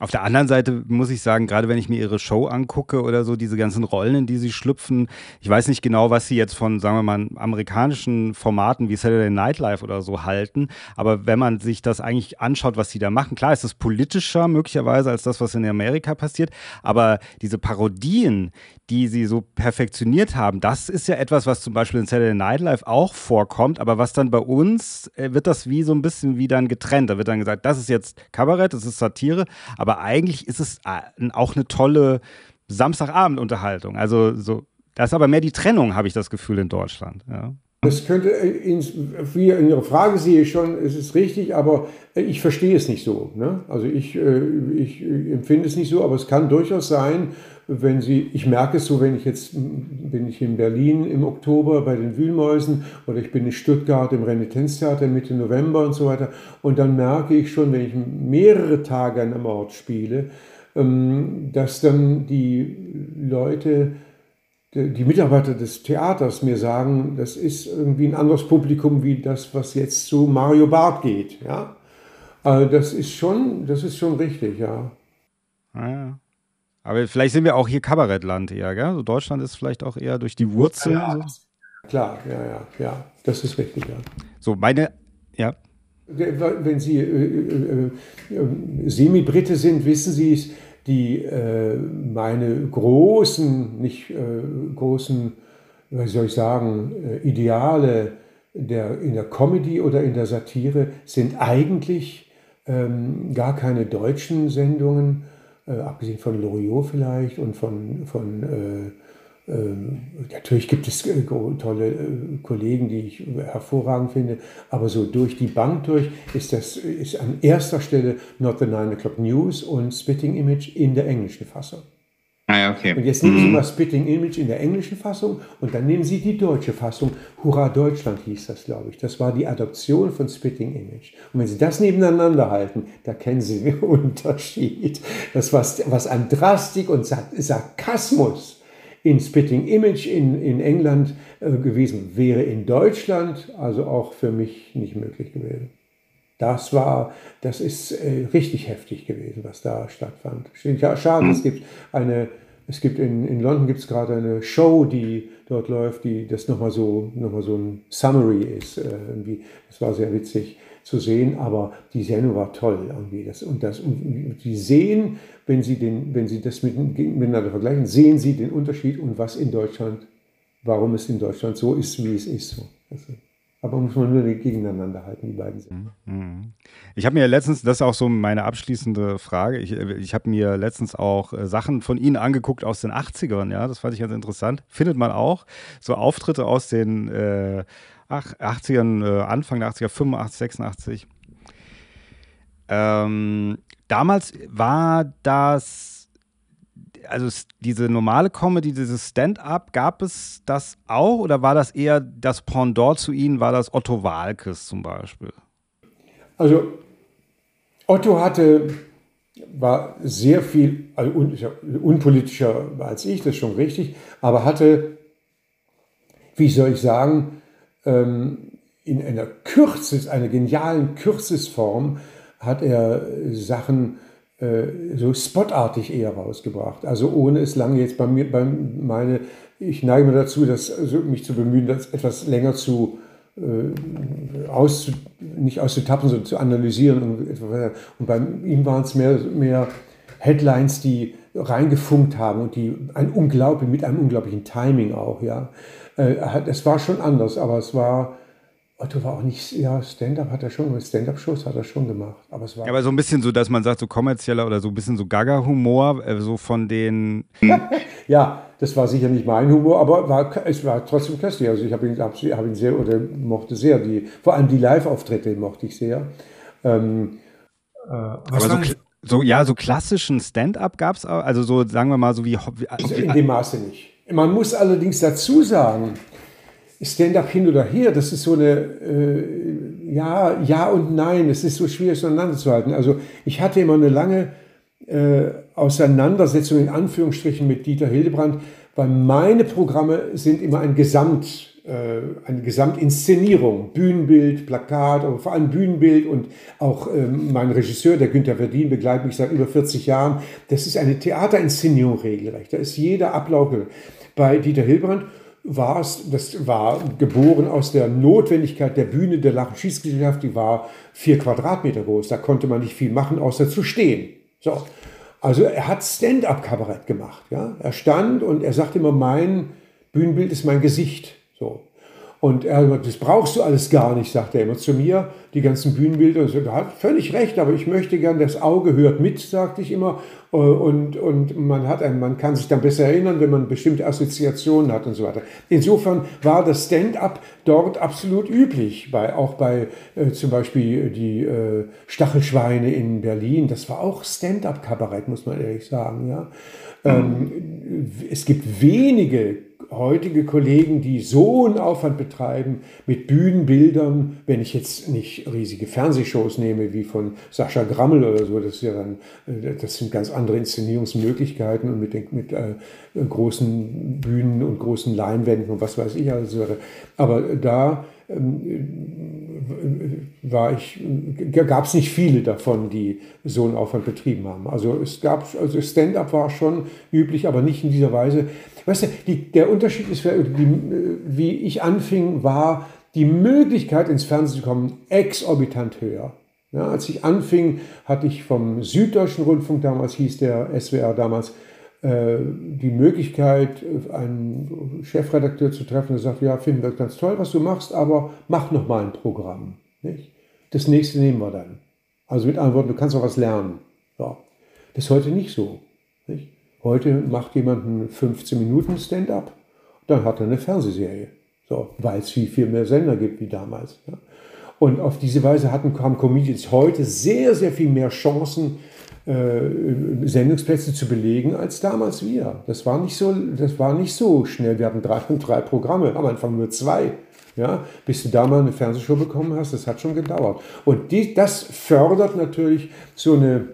Auf der anderen Seite muss ich sagen, gerade wenn ich mir ihre Show angucke oder so, diese ganzen Rollen, in die sie schlüpfen, ich weiß nicht genau, was sie jetzt von, sagen wir mal, amerikanischen Formaten wie Saturday Night Live oder so halten, aber wenn man sich das eigentlich anschaut, was sie da machen, klar ist es politischer möglicherweise als das, was in Amerika passiert, aber diese Parodien, die sie so perfektioniert haben, das ist ja etwas, was zum Beispiel in Saturday Night Live auch vorkommt, aber was dann bei uns äh, wird das wie so ein bisschen wie dann getrennt. Da wird dann gesagt, das ist jetzt Kabarett, das ist Satire, aber eigentlich ist es äh, auch eine tolle Samstagabendunterhaltung. Also so, das ist aber mehr die Trennung, habe ich das Gefühl in Deutschland. Ja. Das könnte, äh, wie in Ihrer Frage sehe ich schon, es ist richtig, aber ich verstehe es nicht so. Ne? Also ich, ich empfinde es nicht so, aber es kann durchaus sein, wenn Sie, ich merke es so, wenn ich jetzt bin ich in Berlin im Oktober bei den Wühlmäusen oder ich bin in Stuttgart im Renitenztheater Mitte November und so weiter und dann merke ich schon, wenn ich mehrere Tage an einem Ort spiele, ähm, dass dann die Leute, die Mitarbeiter des Theaters mir sagen, das ist irgendwie ein anderes Publikum wie das, was jetzt zu Mario Barth geht, ja. Also das ist schon, das ist schon richtig, ja. Ja. Aber vielleicht sind wir auch hier Kabarettland eher, gell? So Deutschland ist vielleicht auch eher durch die Wurzeln. Ja, ja. So. Klar, ja, ja, ja. Das ist richtig, ja. So, meine, ja. Wenn Sie äh, äh, äh, Semi-Brite sind, wissen Sie es, die äh, meine großen, nicht äh, großen, wie soll ich sagen, äh, Ideale der, in der Comedy oder in der Satire sind eigentlich ähm, gar keine deutschen Sendungen, äh, abgesehen von Loriot vielleicht und von, von äh, äh, natürlich gibt es äh, tolle äh, Kollegen, die ich hervorragend finde, aber so durch die Bank durch ist das ist an erster Stelle Not the Nine O'Clock News und Spitting Image in der englischen Fassung. Ah, ja, okay. Und jetzt nehmen Sie mhm. mal Spitting Image in der englischen Fassung und dann nehmen Sie die deutsche Fassung. Hurra Deutschland hieß das, glaube ich. Das war die Adoption von Spitting Image. Und wenn Sie das nebeneinander halten, da kennen Sie den [laughs] Unterschied. Das, was, was an Drastik und Sarkasmus in Spitting Image in, in England äh, gewesen wäre, in Deutschland also auch für mich nicht möglich gewesen. Das war, das ist äh, richtig heftig gewesen, was da stattfand. Ja, schade, es gibt eine, es gibt in, in London gibt es gerade eine Show, die dort läuft, die das nochmal so, noch mal so ein Summary ist. Äh, irgendwie. Das war sehr witzig zu sehen, aber die Sendung war toll irgendwie. Das, und, das, und Sie sehen, wenn Sie, den, wenn Sie das mit, miteinander vergleichen, sehen Sie den Unterschied und was in Deutschland, warum es in Deutschland so ist, wie es ist. So. Also, aber muss man nur gegeneinander halten, die beiden sind. Mhm, mhm. Ich habe mir letztens, das ist auch so meine abschließende Frage, ich, äh, ich habe mir letztens auch äh, Sachen von Ihnen angeguckt aus den 80ern, ja, das fand ich ganz interessant. Findet man auch so Auftritte aus den äh, 80ern, äh, Anfang der 80er, 85, 86. Ähm, damals war das also diese normale Comedy, dieses Stand-up, gab es das auch oder war das eher das Pendant zu Ihnen, war das Otto Walkes zum Beispiel? Also Otto hatte, war sehr viel, also un, unpolitischer als ich, das ist schon richtig, aber hatte, wie soll ich sagen, ähm, in einer Kürzes, einer genialen Kürzesform hat er Sachen so spotartig eher rausgebracht. Also ohne es lange jetzt bei mir, bei meine, ich neige mir dazu, das, also mich zu bemühen, das etwas länger zu äh, auszu, nicht auszutappen, sondern zu analysieren. Und, und bei ihm waren es mehr, mehr Headlines, die reingefunkt haben und die ein unglaublich, mit einem unglaublichen Timing auch, ja. Äh, es war schon anders, aber es war Otto war auch nicht, ja, Stand-up hat er schon, Stand-up-Shows hat er schon gemacht. Aber es war. Ja, aber so ein bisschen so, dass man sagt, so kommerzieller oder so ein bisschen so Gaga-Humor, äh, so von den. [laughs] ja, das war sicher nicht mein Humor, aber war, es war trotzdem köstlich. Also ich habe ihn, hab, hab ihn sehr oder mochte sehr. Die, vor allem die Live-Auftritte mochte ich sehr. Ähm, äh, aber so, so, ja, so klassischen Stand-up gab es auch, also so, sagen wir mal, so wie. Also in dem Maße nicht. Man muss allerdings dazu sagen, Stand-up hin oder her, das ist so eine, äh, ja, ja und nein. Es ist so schwierig auseinanderzuhalten. Also ich hatte immer eine lange äh, Auseinandersetzung in Anführungsstrichen mit Dieter Hildebrand, weil meine Programme sind immer ein Gesamt, äh, eine Gesamtinszenierung, Bühnenbild, Plakat, aber vor allem Bühnenbild und auch ähm, mein Regisseur, der Günther Verdien, begleitet mich seit über 40 Jahren. Das ist eine Theaterinszenierung regelrecht. Da ist jeder Ablauf. Bei Dieter Hildebrand war es, das war geboren aus der Notwendigkeit der Bühne der Lach- und Schießgesellschaft, die war vier Quadratmeter groß. Da konnte man nicht viel machen, außer zu stehen. So. Also er hat Stand-up-Kabarett gemacht. Ja? Er stand und er sagte immer, mein Bühnenbild ist mein Gesicht. So. Und er hat das brauchst du alles gar nicht, sagt er immer zu mir, die ganzen Bühnenbilder. So, er hat völlig recht, aber ich möchte gern, das Auge hört mit, sagte ich immer. Und, und man, hat ein, man kann sich dann besser erinnern, wenn man bestimmte Assoziationen hat und so weiter. Insofern war das Stand-up dort absolut üblich, bei, auch bei äh, zum Beispiel die äh, Stachelschweine in Berlin. Das war auch Stand-up-Kabarett, muss man ehrlich sagen. Ja. Ähm, es gibt wenige heutige Kollegen, die so einen Aufwand betreiben mit Bühnenbildern, wenn ich jetzt nicht riesige Fernsehshows nehme, wie von Sascha Grammel oder so, das, ja dann, äh, das sind ganz andere Inszenierungsmöglichkeiten und mit, den, mit äh, großen Bühnen und großen Leinwänden und was weiß ich alles. Aber da war ich, gab es nicht viele davon, die so einen Aufwand betrieben haben. Also es gab, also Stand-up war schon üblich, aber nicht in dieser Weise. Weißt du, die, der Unterschied ist, die, wie ich anfing, war die Möglichkeit ins Fernsehen zu kommen exorbitant höher. Ja, als ich anfing, hatte ich vom Süddeutschen Rundfunk, damals hieß der SWR damals, äh, die Möglichkeit, einen Chefredakteur zu treffen, der sagt, ja, finden wir ganz toll, was du machst, aber mach noch mal ein Programm. Nicht? Das nächste nehmen wir dann. Also mit anderen Worten, du kannst auch was lernen. Ja. Das ist heute nicht so. Nicht? Heute macht jemand einen 15 Minuten Stand-up, dann hat er eine Fernsehserie. So, weil es viel, viel mehr Sender gibt wie damals. Ja. Und auf diese Weise hatten, haben Comedians heute sehr, sehr viel mehr Chancen, äh, Sendungsplätze zu belegen als damals wir. Das war nicht so, das war nicht so schnell. Wir hatten drei, [laughs] drei Programme, am Anfang nur zwei. Ja, bis du da mal eine Fernsehshow bekommen hast, das hat schon gedauert. Und die, das fördert natürlich so eine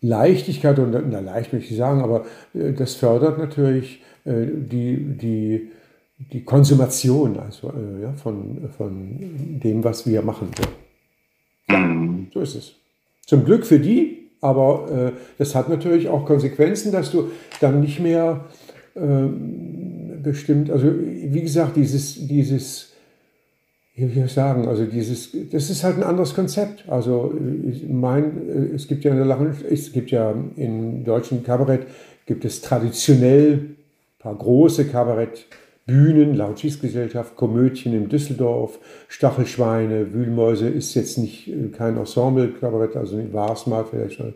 Leichtigkeit, und na, leicht möchte ich sagen, aber äh, das fördert natürlich äh, die, die, die Konsumation also, äh, ja, von, von dem, was wir machen. Ja, mhm. so ist es. Zum Glück für die, aber äh, das hat natürlich auch Konsequenzen, dass du dann nicht mehr äh, bestimmt, also wie gesagt, dieses, dieses, wie soll ich sagen, also dieses, das ist halt ein anderes Konzept. Also mein, es gibt ja in der Lachen, es gibt ja im deutschen Kabarett gibt es traditionell ein paar große Kabarett Bühnen, laut Schießgesellschaft, Komödien in Düsseldorf, Stachelschweine, Wühlmäuse ist jetzt nicht äh, kein Ensemble-Kabarett, also war es mal vielleicht schon.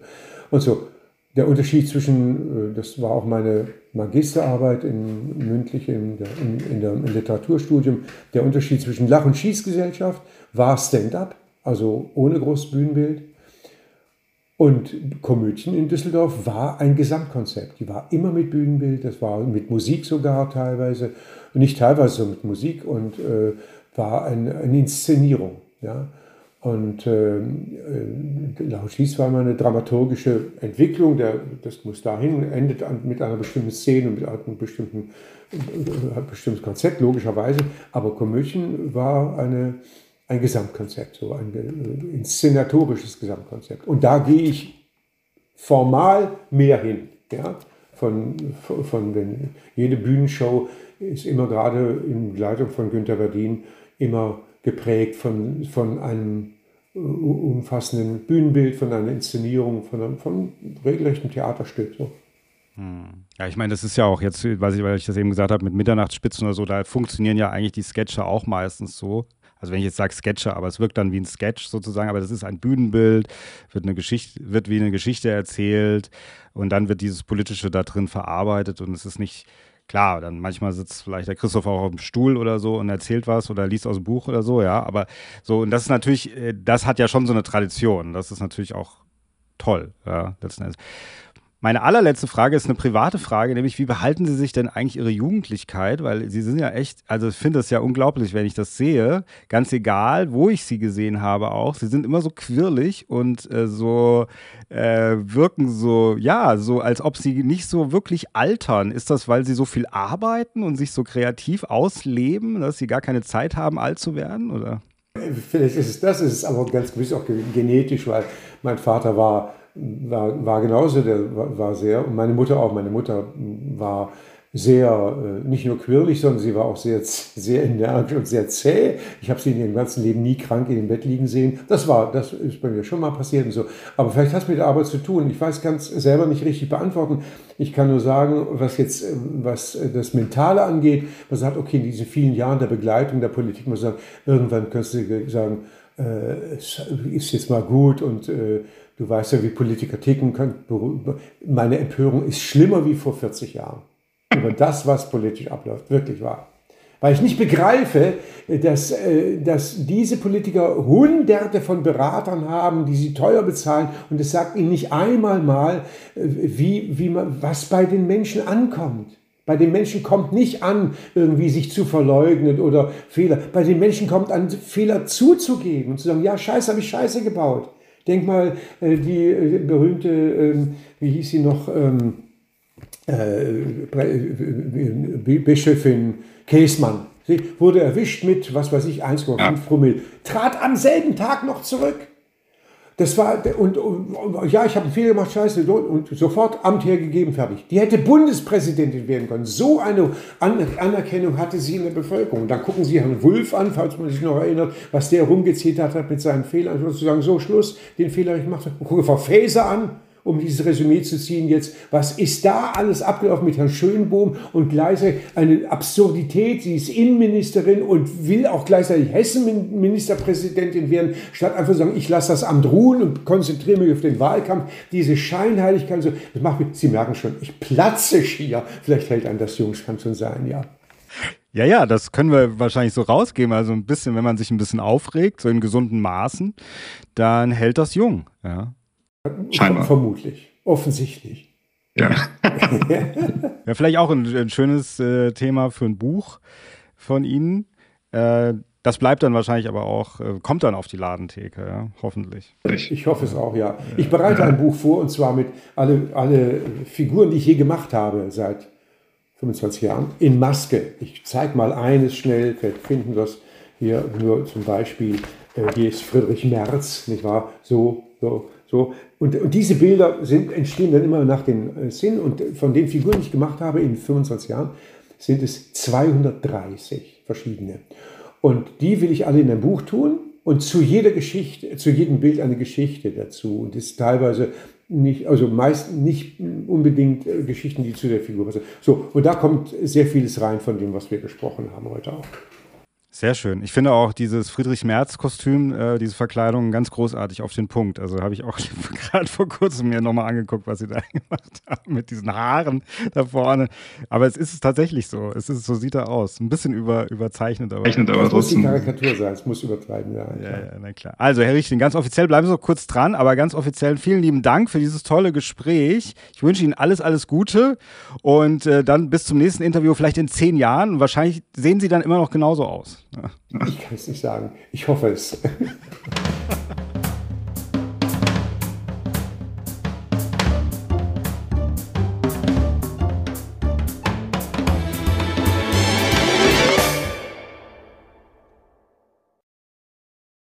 Und so. Der Unterschied zwischen, äh, das war auch meine Magisterarbeit in mündlich in der, in, in der, im Literaturstudium, der Unterschied zwischen Lach- und Schießgesellschaft war Stand-up, also ohne großes Bühnenbild, und Komödien in Düsseldorf war ein Gesamtkonzept. Die war immer mit Bühnenbild, das war mit Musik sogar teilweise, nicht teilweise so mit Musik und äh, war ein, eine Inszenierung. Ja? Und äh, äh, Lauschis war mal eine dramaturgische Entwicklung, der, das muss dahin, endet an, mit einer bestimmten Szene, mit einem bestimmten, äh, bestimmtes Konzept, logischerweise. Aber Komödien war eine ein Gesamtkonzept, so ein äh, inszenatorisches Gesamtkonzept. Und da gehe ich formal mehr hin. Ja? Von, von, von wenn, jede Bühnenshow ist immer gerade in Leitung von Günter Verdien immer geprägt von, von einem äh, umfassenden Bühnenbild, von einer Inszenierung, von einem, von regelrechten Theaterstück. So. Hm. Ja, ich meine, das ist ja auch jetzt, weiß ich, weil ich das eben gesagt habe, mit Mitternachtsspitzen oder so, da funktionieren ja eigentlich die Sketche auch meistens so, also wenn ich jetzt sage Sketcher, aber es wirkt dann wie ein Sketch sozusagen, aber das ist ein Bühnenbild, wird eine Geschichte, wird wie eine Geschichte erzählt und dann wird dieses Politische da drin verarbeitet und es ist nicht, klar, dann manchmal sitzt vielleicht der Christoph auch auf dem Stuhl oder so und erzählt was oder liest aus dem Buch oder so, ja, aber so, und das ist natürlich, äh, das hat ja schon so eine Tradition, das ist natürlich auch toll, ja, letzten Endes. Meine allerletzte Frage ist eine private Frage, nämlich wie behalten Sie sich denn eigentlich Ihre Jugendlichkeit? Weil Sie sind ja echt, also ich finde das ja unglaublich, wenn ich das sehe. Ganz egal, wo ich Sie gesehen habe auch. Sie sind immer so quirlig und äh, so äh, wirken so, ja, so als ob Sie nicht so wirklich altern. Ist das, weil Sie so viel arbeiten und sich so kreativ ausleben, dass Sie gar keine Zeit haben, alt zu werden? Oder? Vielleicht ist es das, ist es aber ganz gewiss auch genetisch, weil mein Vater war war, war genauso, der war, sehr, und meine Mutter auch, meine Mutter war sehr, äh, nicht nur quirlig, sondern sie war auch sehr, [laughs] sehr energisch und sehr zäh. Ich habe sie in ihrem ganzen Leben nie krank in dem Bett liegen sehen. Das war, das ist bei mir schon mal passiert und so. Aber vielleicht hat es mit der Arbeit zu tun. Ich weiß ganz selber nicht richtig beantworten. Ich kann nur sagen, was jetzt, äh, was das Mentale angeht, man sagt, okay, in diesen vielen Jahren der Begleitung der Politik, man sagt, irgendwann kannst du sagen, äh, ist jetzt mal gut und äh, Du weißt ja, wie Politiker ticken können. Meine Empörung ist schlimmer wie vor 40 Jahren. Über das, was politisch abläuft, wirklich wahr. Weil ich nicht begreife, dass, äh, dass diese Politiker hunderte von Beratern haben, die sie teuer bezahlen und es sagt ihnen nicht einmal mal, äh, wie, wie man, was bei den Menschen ankommt. Bei den Menschen kommt nicht an, irgendwie sich zu verleugnen oder Fehler. Bei den Menschen kommt an, Fehler zuzugeben und zu sagen, ja, scheiße, habe ich scheiße gebaut. Denk mal, äh, die äh, berühmte, ähm, wie hieß sie noch, ähm, äh, Bischöfin Käsmann. Sie wurde erwischt mit, was weiß ich, 1,5 ja. Promille. Trat am selben Tag noch zurück. Das war, und, und, und ja, ich habe einen Fehler gemacht, scheiße, und sofort Amt hergegeben, fertig. Die hätte Bundespräsidentin werden können. So eine Anerkennung hatte sie in der Bevölkerung. dann gucken Sie Herrn Wulff an, falls man sich noch erinnert, was der rumgezittert hat mit seinen Fehlern. Ich zu sagen, so Schluss, den Fehler ich gemacht habe. Und gucke Frau Faeser an, um dieses Resümee zu ziehen jetzt, was ist da alles abgelaufen mit Herrn Schönbohm und gleichzeitig eine Absurdität, sie ist Innenministerin und will auch gleichzeitig Hessen-Ministerpräsidentin werden, statt einfach zu sagen, ich lasse das Amt ruhen und konzentriere mich auf den Wahlkampf, diese Scheinheiligkeit, so, das macht mich, Sie merken schon, ich platze schier, vielleicht hält ein das Jungs, kann schon sein, ja. Ja, ja, das können wir wahrscheinlich so rausgeben. Also ein bisschen, wenn man sich ein bisschen aufregt, so in gesunden Maßen, dann hält das jung. Ja. Scheinbar. Vermutlich. Offensichtlich. Ja. [laughs] ja, vielleicht auch ein, ein schönes äh, Thema für ein Buch von Ihnen. Äh, das bleibt dann wahrscheinlich aber auch, äh, kommt dann auf die Ladentheke, ja? hoffentlich. Ich hoffe es auch, ja. Ich bereite ein Buch vor und zwar mit alle, alle Figuren, die ich je gemacht habe seit 25 Jahren, in Maske. Ich zeige mal eines schnell, vielleicht finden wir es hier nur zum Beispiel. Äh, hier ist Friedrich Merz, nicht wahr? So, so, so. Und, und diese Bilder sind, entstehen dann immer nach den äh, Sinn. Und von den Figuren, die ich gemacht habe in 25 Jahren, sind es 230 verschiedene. Und die will ich alle in ein Buch tun und zu jeder Geschichte, zu jedem Bild eine Geschichte dazu. Und das ist teilweise nicht, also meist nicht unbedingt äh, Geschichten, die zu der Figur passen. So, und da kommt sehr vieles rein von dem, was wir gesprochen haben heute auch. Sehr schön. Ich finde auch dieses Friedrich-Merz-Kostüm, äh, diese Verkleidung ganz großartig auf den Punkt. Also habe ich auch [laughs] gerade vor kurzem mir nochmal angeguckt, was sie da [laughs] gemacht haben mit diesen Haaren da vorne. Aber es ist tatsächlich so. Es ist so sieht er aus. Ein bisschen über, überzeichnet, aber, Zeichnet, aber trotzdem. muss die Karikatur sein. Es muss übertreiben sein. Ja, ja, na klar. Also Herr Richting, ganz offiziell bleiben Sie noch kurz dran, aber ganz offiziell vielen lieben Dank für dieses tolle Gespräch. Ich wünsche Ihnen alles, alles Gute und äh, dann bis zum nächsten Interview, vielleicht in zehn Jahren. wahrscheinlich sehen Sie dann immer noch genauso aus. Ich kann es nicht sagen. Ich hoffe es. [laughs]